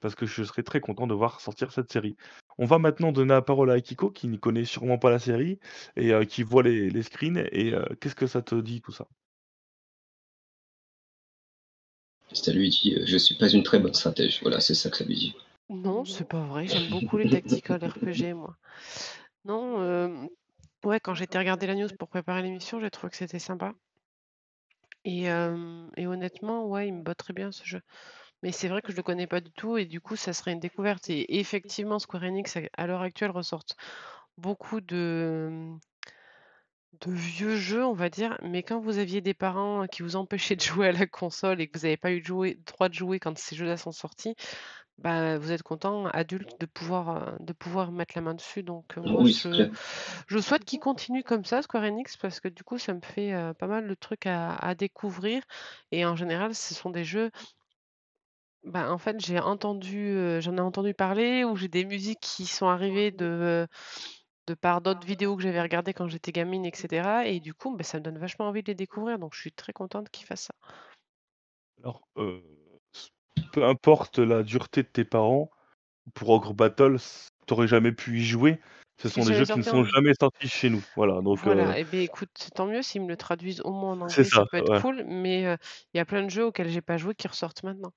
parce que je serai très content de voir sortir cette série. On va maintenant donner la parole à Akiko qui ne connaît sûrement pas la série et heu, qui voit les les screens et heu, qu'est-ce que ça te dit tout ça? Ça lui dit, heu: «Je suis pas une très bonne stratège». Voilà, c'est ça que ça lui dit. Non, c'est pas vrai, j'aime beaucoup les tactical RPG moi. Non, hem, ouais, quand j'ai été regarder la news pour préparer l'émission, j'ai trouvé que c'était sympa. Et honnêtement, ouais, il me botterait bien ce jeu. Mais c'est vrai que je le connais pas du tout et du coup, ça serait une découverte et effectivement, Square Enix, à à l'heure actuelle, ressortent beaucoup de, de vieux jeux, on va dire. Mais quand vous aviez des parents qui vous empêchaient de jouer à la console et que vous avez pas eu de jouer droit de jouer quand ces jeux-là sont sortis, bah, vous êtes contents, adultes, de pouvoir, de pouvoir mettre la main dessus. Donc heu, moi, Oui, c'est je clair. je souhaite qu'ils continuent comme ça, Square Enix, parce que du coup, ça me fait, heu, pas mal de trucs à à découvrir et en général, ce sont des jeux bah, en fait, j'ai entendu, heu, j'en ai entendu parler ou j'ai des musiques qui sont arrivées de, de par d'autres vidéos que j'avais regardées quand j'étais gamine et cetera et du coup, bah, ça me donne vachement envie de les découvrir, donc je suis très contente qu'ils fassent ça. Alors, heu, s peu importe la dureté de tes parents, pour Ogre Battle, s tu aurais jamais pu y jouer. Ce C'est sont des jamais jeux qui ne sorti sont jamais sortis chez nous. Voilà, donc heu Voilà et beh, écoute, tant mieux s'ils me le traduisent au moins en C'est anglais, ça ça, peut être ouais. cool, mais heu, il y a plein de jeux auxquels j'ai pas joué qui ressortent maintenant.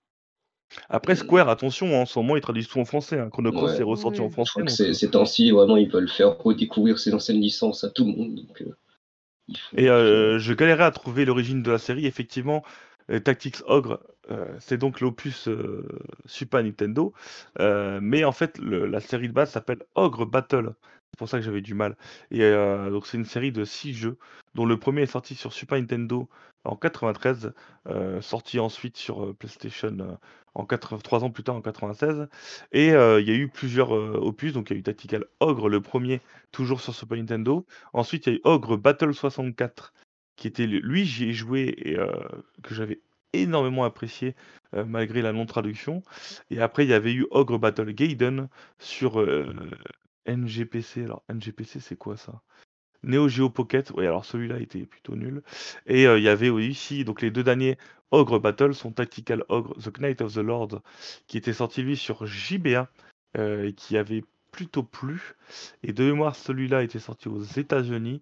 Après. Square, attention, hein, en ce moment, ils traduisent tout en français, hein. Chrono Cross, Ouais, c'est ressorti en je français, crois que donc ces temps-ci, vraiment, ils veulent faire redécouvrir ces anciennes licences à tout le monde, donc font Et heu, je galérais à trouver l'origine de la série. Effectivement, Tactics Ogre, heu, c'est donc l'opus, heu, Super Nintendo, heu, mais en fait, la série de base s'appelle Ogre Battle. C'est pour ça que j'avais du mal et donc c'est une série de 6 jeux, dont le 1er est sorti sur Super Nintendo en 93, heu, sorti ensuite sur, PlayStation, en quatre 3 ans plus tard, en 96 et il y a eu plusieurs, opus. Donc il y a eu Tactical Ogre, le 1er, toujours sur Super Nintendo. Ensuite, il y a eu Ogre Battle 64, qui était lui, j'y ai joué et que j'avais énormément apprécié, heu, malgré la non traduction et après, il y avait eu Ogre Battle Gaiden sur, heu, NGPC. Alors NGPC, c'est quoi ça? Neo Geo Pocket, ouais, alors celui-là était plutôt nul et heu, il y avait oui, ici, donc les 2 derniers Ogre Battle sont Tactical Ogre: The Knight of the Lord, qui était sorti lui sur JBA, et qui avait plutôt plu. Et de mémoire, celui-là était sorti aux États-Unis,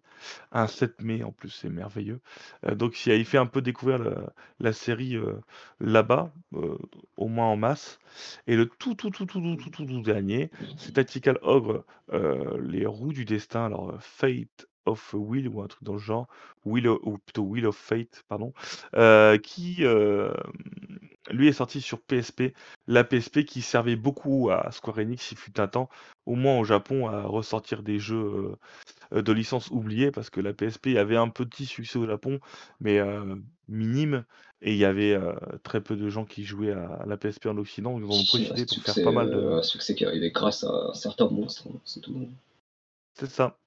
un 7 mai en plus, c'est merveilleux. Heu, donc il fait un peu découvrir la série, heu, là-bas, heu, au moins en masse. Et le tout, tout, tout, tout, tout, tout, tout, tout dernier, c'est Tactical Ogre, les roues du destin, alors, Fate of Will ou un truc dans le genre, o ou plutôt Wheel of Fate, pardon, qui, lui est sorti sur PSP. La PSP qui servait beaucoup à Square Enix, il fut un temps, au moins au Japon, à ressortir des jeux, heu, de licences oubliées parce que la PSP avait un petit succès au Japon, mais, heu, minime et il y avait, heu, très peu de gens qui jouaient à la PSP en occident. Ils ont profité pour faire pas mal de un succès qui grâce à un certain monstre, hein, c'est tout. C'est ça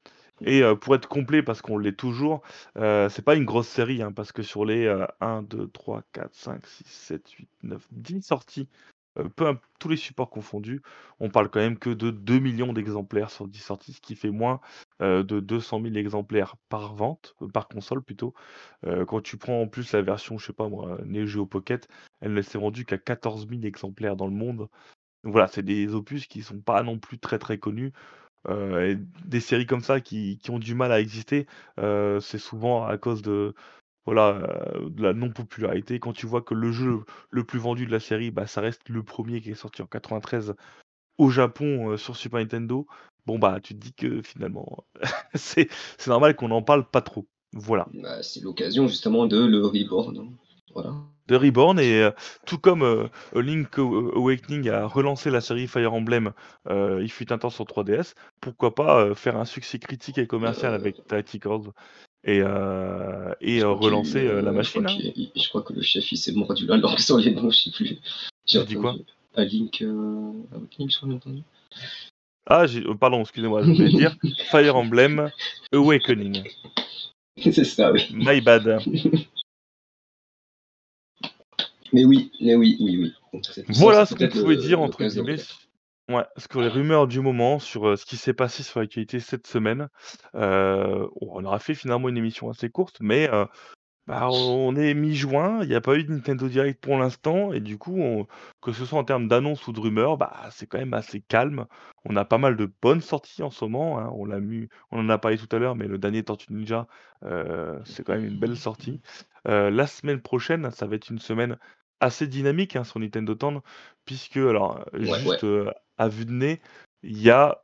et heu, pour être complet parce qu'on l'est toujours, heu, c'est pas une grosse série, hein, parce que sur les, heu, 1-2-3-4-5-6-7-8-9-10 sorties, heu, peu tous les supports confondus, on parle quand même que de 2 000 000 d'exemplaires sur 10 sorties, ce qui fait moins, heu, de 200 000 exemplaires par vente, euh, par console plutôt. Quand tu prends en plus la version, je sais pas moi, Neo Geo Pocket, elle ne s'est vendue qu'à 14 000 exemplaires dans le monde. Donc voilà, c'est des opus qui sont pas non plus très, très connus. Et des séries comme ça qui qui ont du mal à exister, heu, c'est souvent à cause de voilà, heu, de la non-popularité. Quand tu vois que le jeu le plus vendu de la série, bah, ça reste le premier qui est sorti en 93 au Japon, sur Super Nintendo, bon, bah, tu te dis que finalement, c'est normal qu'on en parle pas trop. Voilà. Bah, c'est l'occasion justement de le reborn. Voilà. De Reborn et heu, tout comme, heu, Link Aw Awakening a relancé la série Fire Emblem, heu, il fut un temps sur 3DS, pourquoi pas, faire un succès critique et commercial avec Tacticals et et relancer, la heu, je crois machine, hein. je crois que le chef il s'est mordu la langue sur les noms, je sais plus. J'ai Tu dis quoi? À Link, Awakening, je crois, entendu. Ah j'ai pardon, excusez-moi, je voulais dire Fire Emblem Awakening. C'est ça, oui. My bad. Mais oui, mais oui, oui, oui. Donc ça, Voilà ce qu'on pouvait le dire entre guillemets ouais, sur les rumeurs du moment, sur, heu, ce qui s'est passé sur l'actualité cette semaine. Heu, on aura fait finalement une émission assez courte, mais heu, bah, on est mi-juin, il y a pas eu de Nintendo Direct pour l'instant et du coup, on que ce soit en termes d'annonces ou de rumeurs, bah, c'est quand même assez calme. On a pas mal de bonnes sorties en ce moment, hein. On l'a mu on en a parlé tout à l'heure, mais le dernier Tortue Ninja, c'est quand même une belle sortie. La semaine prochaine, ça va être une semaine assez dynamique, hein, sur Nintendo Town puisque alors, heu, Ouais, ouais. juste, heu, à vue de nez, il y a,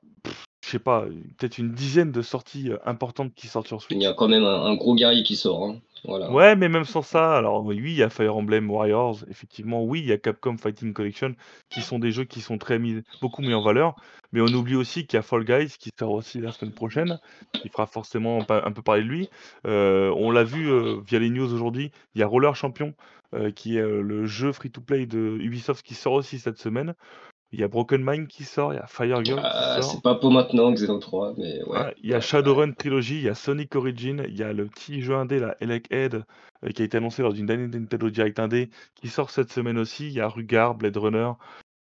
je sais pas, peut-être une dizaine de sorties, heu, importantes qui sortent sur Il y Switch. a quand même un un gros guerrier qui sort, hein. Ouais, mais même sans ça, alors oui, il y a Fire Emblem Warriors, effectivement, oui, il y a Capcom Fighting Collection, qui sont des jeux qui sont très mis beaucoup mis en valeur, mais on oublie aussi qu'il y a Fall Guys qui sort aussi la semaine prochaine, qui fera forcément un peu parler de lui. Heu, on l'a vu, heu, via les news aujourd'hui, il y a Roller Champion, heu, qui est, le jeu free to play de Ubisoft qui sort aussi cette semaine. Il y a Broken Mind qui sort, il y a Fire Girl qui Ah, c'est sort. pas pour maintenant Xeno 3, mais ouais, il y a ouais. Shadowrun Trilogy, il y a Sonic Origin, il y a le petit jeu indé là, Head, heu, qui a été annoncé lors d'une dernière Nintendo Direct indé, qui sort cette semaine aussi. Il y a Rugar, Blade Runner,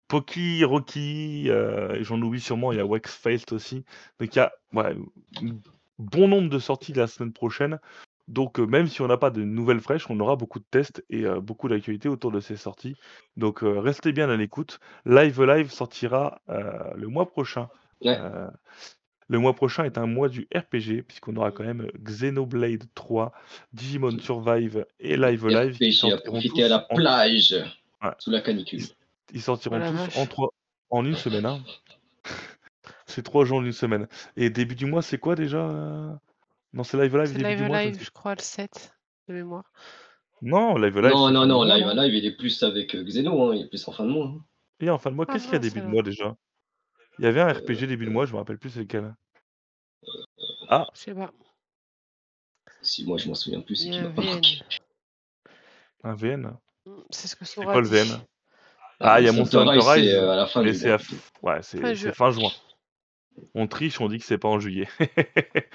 Poki Rocky, et j'en oublie sûrement, il y a Wexfeld aussi. Donc il y a ouais, bon nombre de sorties la semaine prochaine. Donc même si on n'a pas de nouvelles fraîches, on aura beaucoup de tests et beaucoup d'actualités autour de ces sorties. Donc restez bien à l'écoute. Live Live sortira, le mois prochain, Ouais. le mois prochain est un mois du RPG, puisqu'on aura quand même Xenoblade 3, Digimon Survive et Live Live RPG à sortiront profiter à tous la en plage, ouais, sous la ils canicule. ils Oh sortiront la tous en vache. 3 en une semaine, hein. C'est 3 jours en une semaine et début du mois, c'est quoi déjà? Non, c'est Live Live C'est début Live du mois, je Live, je crois le 7 de mémoire. non, Live Live, Non, c'est non, non, Live il est plus avec, heu, Xeno, hein, il est plus en fin de mois, hein. Et en fin de mois, Ah qu'est-ce qu'il y a début de mois déjà? Il y avait un RPG début de heu, mois, je me rappelle plus c'est lequel. Ah, je sais pas. si moi je m'en souviens plus, c'est y a qu'il un m'a pas marqué. VN. un VN? C'est ce que C'est quoi le VN? Ah, Ah, il y a Monster Monster Hunter Rise, c'est, à la fin mais du c'est f ouais, c'est juin. fin juin. On triche, on dit que c'est pas en juillet.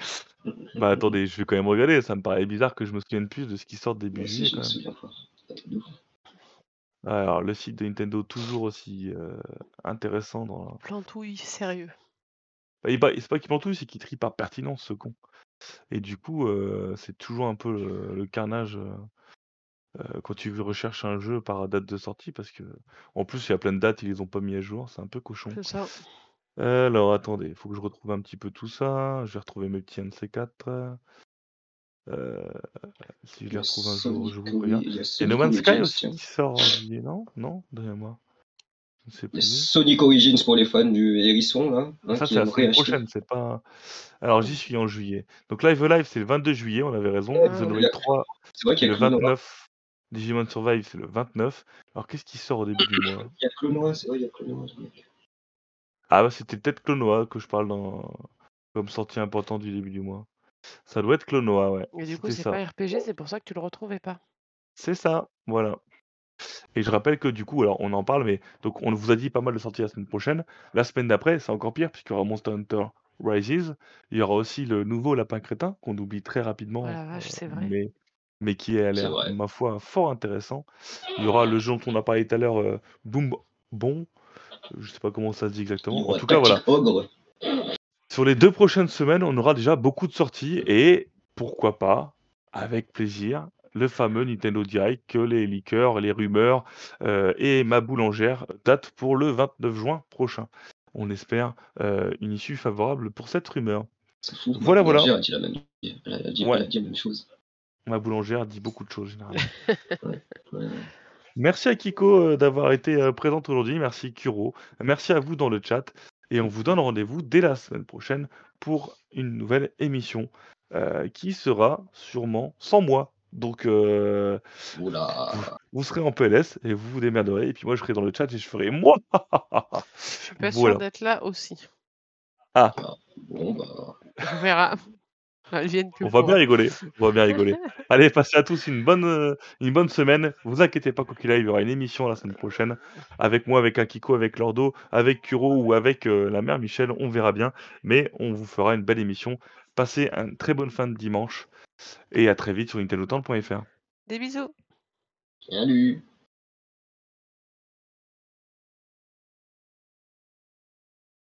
Bah, attendez, je vais quand même regarder, ça me paraît bizarre que je me souvienne plus de ce qui sort début aussi, juillet quand même. Alors le site de Nintendo toujours aussi, heu, intéressant dans Plantouille, sérieux. bah, il bah, c'est pas qu'il plantouille, c'est qu'il trie par pertinence ce con et du coup, heu, c'est toujours un peu le le carnage, heu, quand tu recherches un jeu par date de sortie parce qu'en plus il y a plein de dates, ils les ont pas mis à jour, c'est un peu cochon. C'est ça. Alors attendez, il faut que je retrouve un petit peu tout ça. Je vais retrouver mes petits NC4. Euh, si je les Le retrouve un jour, je Sonic vous préviens. Ori- il y a Il y a Sonic No Man's Sky Origins, aussi qui sort en juillet, non? Non Derrière moi. Je ne sais Il y a plus. Sonic Origins pour les fans du hérisson, là, hein, Ça, c'est la semaine prochaine, c'est pas. Alors, j'y suis en juillet. Donc, Live Live, c'est le 22 juillet, on avait raison. Ah, Xenoblade 3, C'est vrai qu'il y le a Clonoa. 29. Digimon Survive, c'est le 29. Alors, qu'est-ce qui sort au début du mois? Il y a Clonoa, c'est vrai, il y a Clonoa. le mec. Ah, bah, c'était peut-être Clonoa que je parle dans... comme sortie importante du début du mois. Ça doit être Clonoa, ouais. Et du coup, c'est ça. pas RPG, c'est pour ça que tu le retrouvais pas. C'est ça, voilà. Et je rappelle que du coup, alors on en parle, mais donc on vous a dit pas mal de sorties la semaine prochaine. La semaine d'après, c'est encore pire, puisqu'il y aura Monster Hunter Rises. Il y aura aussi le nouveau Lapin Crétin, qu'on oublie très Oh rapidement, la vache, euh, c'est vrai. mais, mais qui l'air, vrai. ma foi, fort intéressant. Il y aura le jeu dont on a parlé tout à l'heure, euh, Boom Bon. Je sais pas comment ça se dit exactement. En tout cas, voilà. Ogre. Sur les deux prochaines semaines, on aura déjà beaucoup de sorties et pourquoi pas, avec plaisir, le fameux Nintendo Direct que les liqueurs, les rumeurs euh, et ma boulangère datent pour le 29 juin prochain. On espère euh, une issue favorable pour cette rumeur. Fou. Voilà, ma voilà. boulangère a dit la même, elle a dit, Ouais. elle a dit la même chose. Ma boulangère dit beaucoup de choses généralement. Ouais. Merci à Kiko euh, d'avoir été euh, présente aujourd'hui. Merci Kuro. Merci à vous dans le chat. Et on vous donne rendez-vous dès la semaine prochaine pour une nouvelle émission euh, qui sera sûrement sans moi. Donc euh, Oula. vous serez en PLS et vous vous démerderez. Et puis moi je serai dans le chat et je ferai moi. Je suis pas Voilà. sûre d'être là aussi. Ah, Bon, bah. On verra. On va bien rigoler. On va bien rigoler. Allez, passez à tous une bonne, euh, une bonne semaine. Vous inquiétez pas, quoi qu'il arrive, il y aura une émission la semaine prochaine. Avec moi, avec Akiko, avec Lordo, avec Kuro ou avec euh, la mère Michel. On verra bien. Mais on vous fera une belle émission. Passez une très bonne fin de dimanche. Et à très vite sur nintendotown.fr. Des bisous. Salut.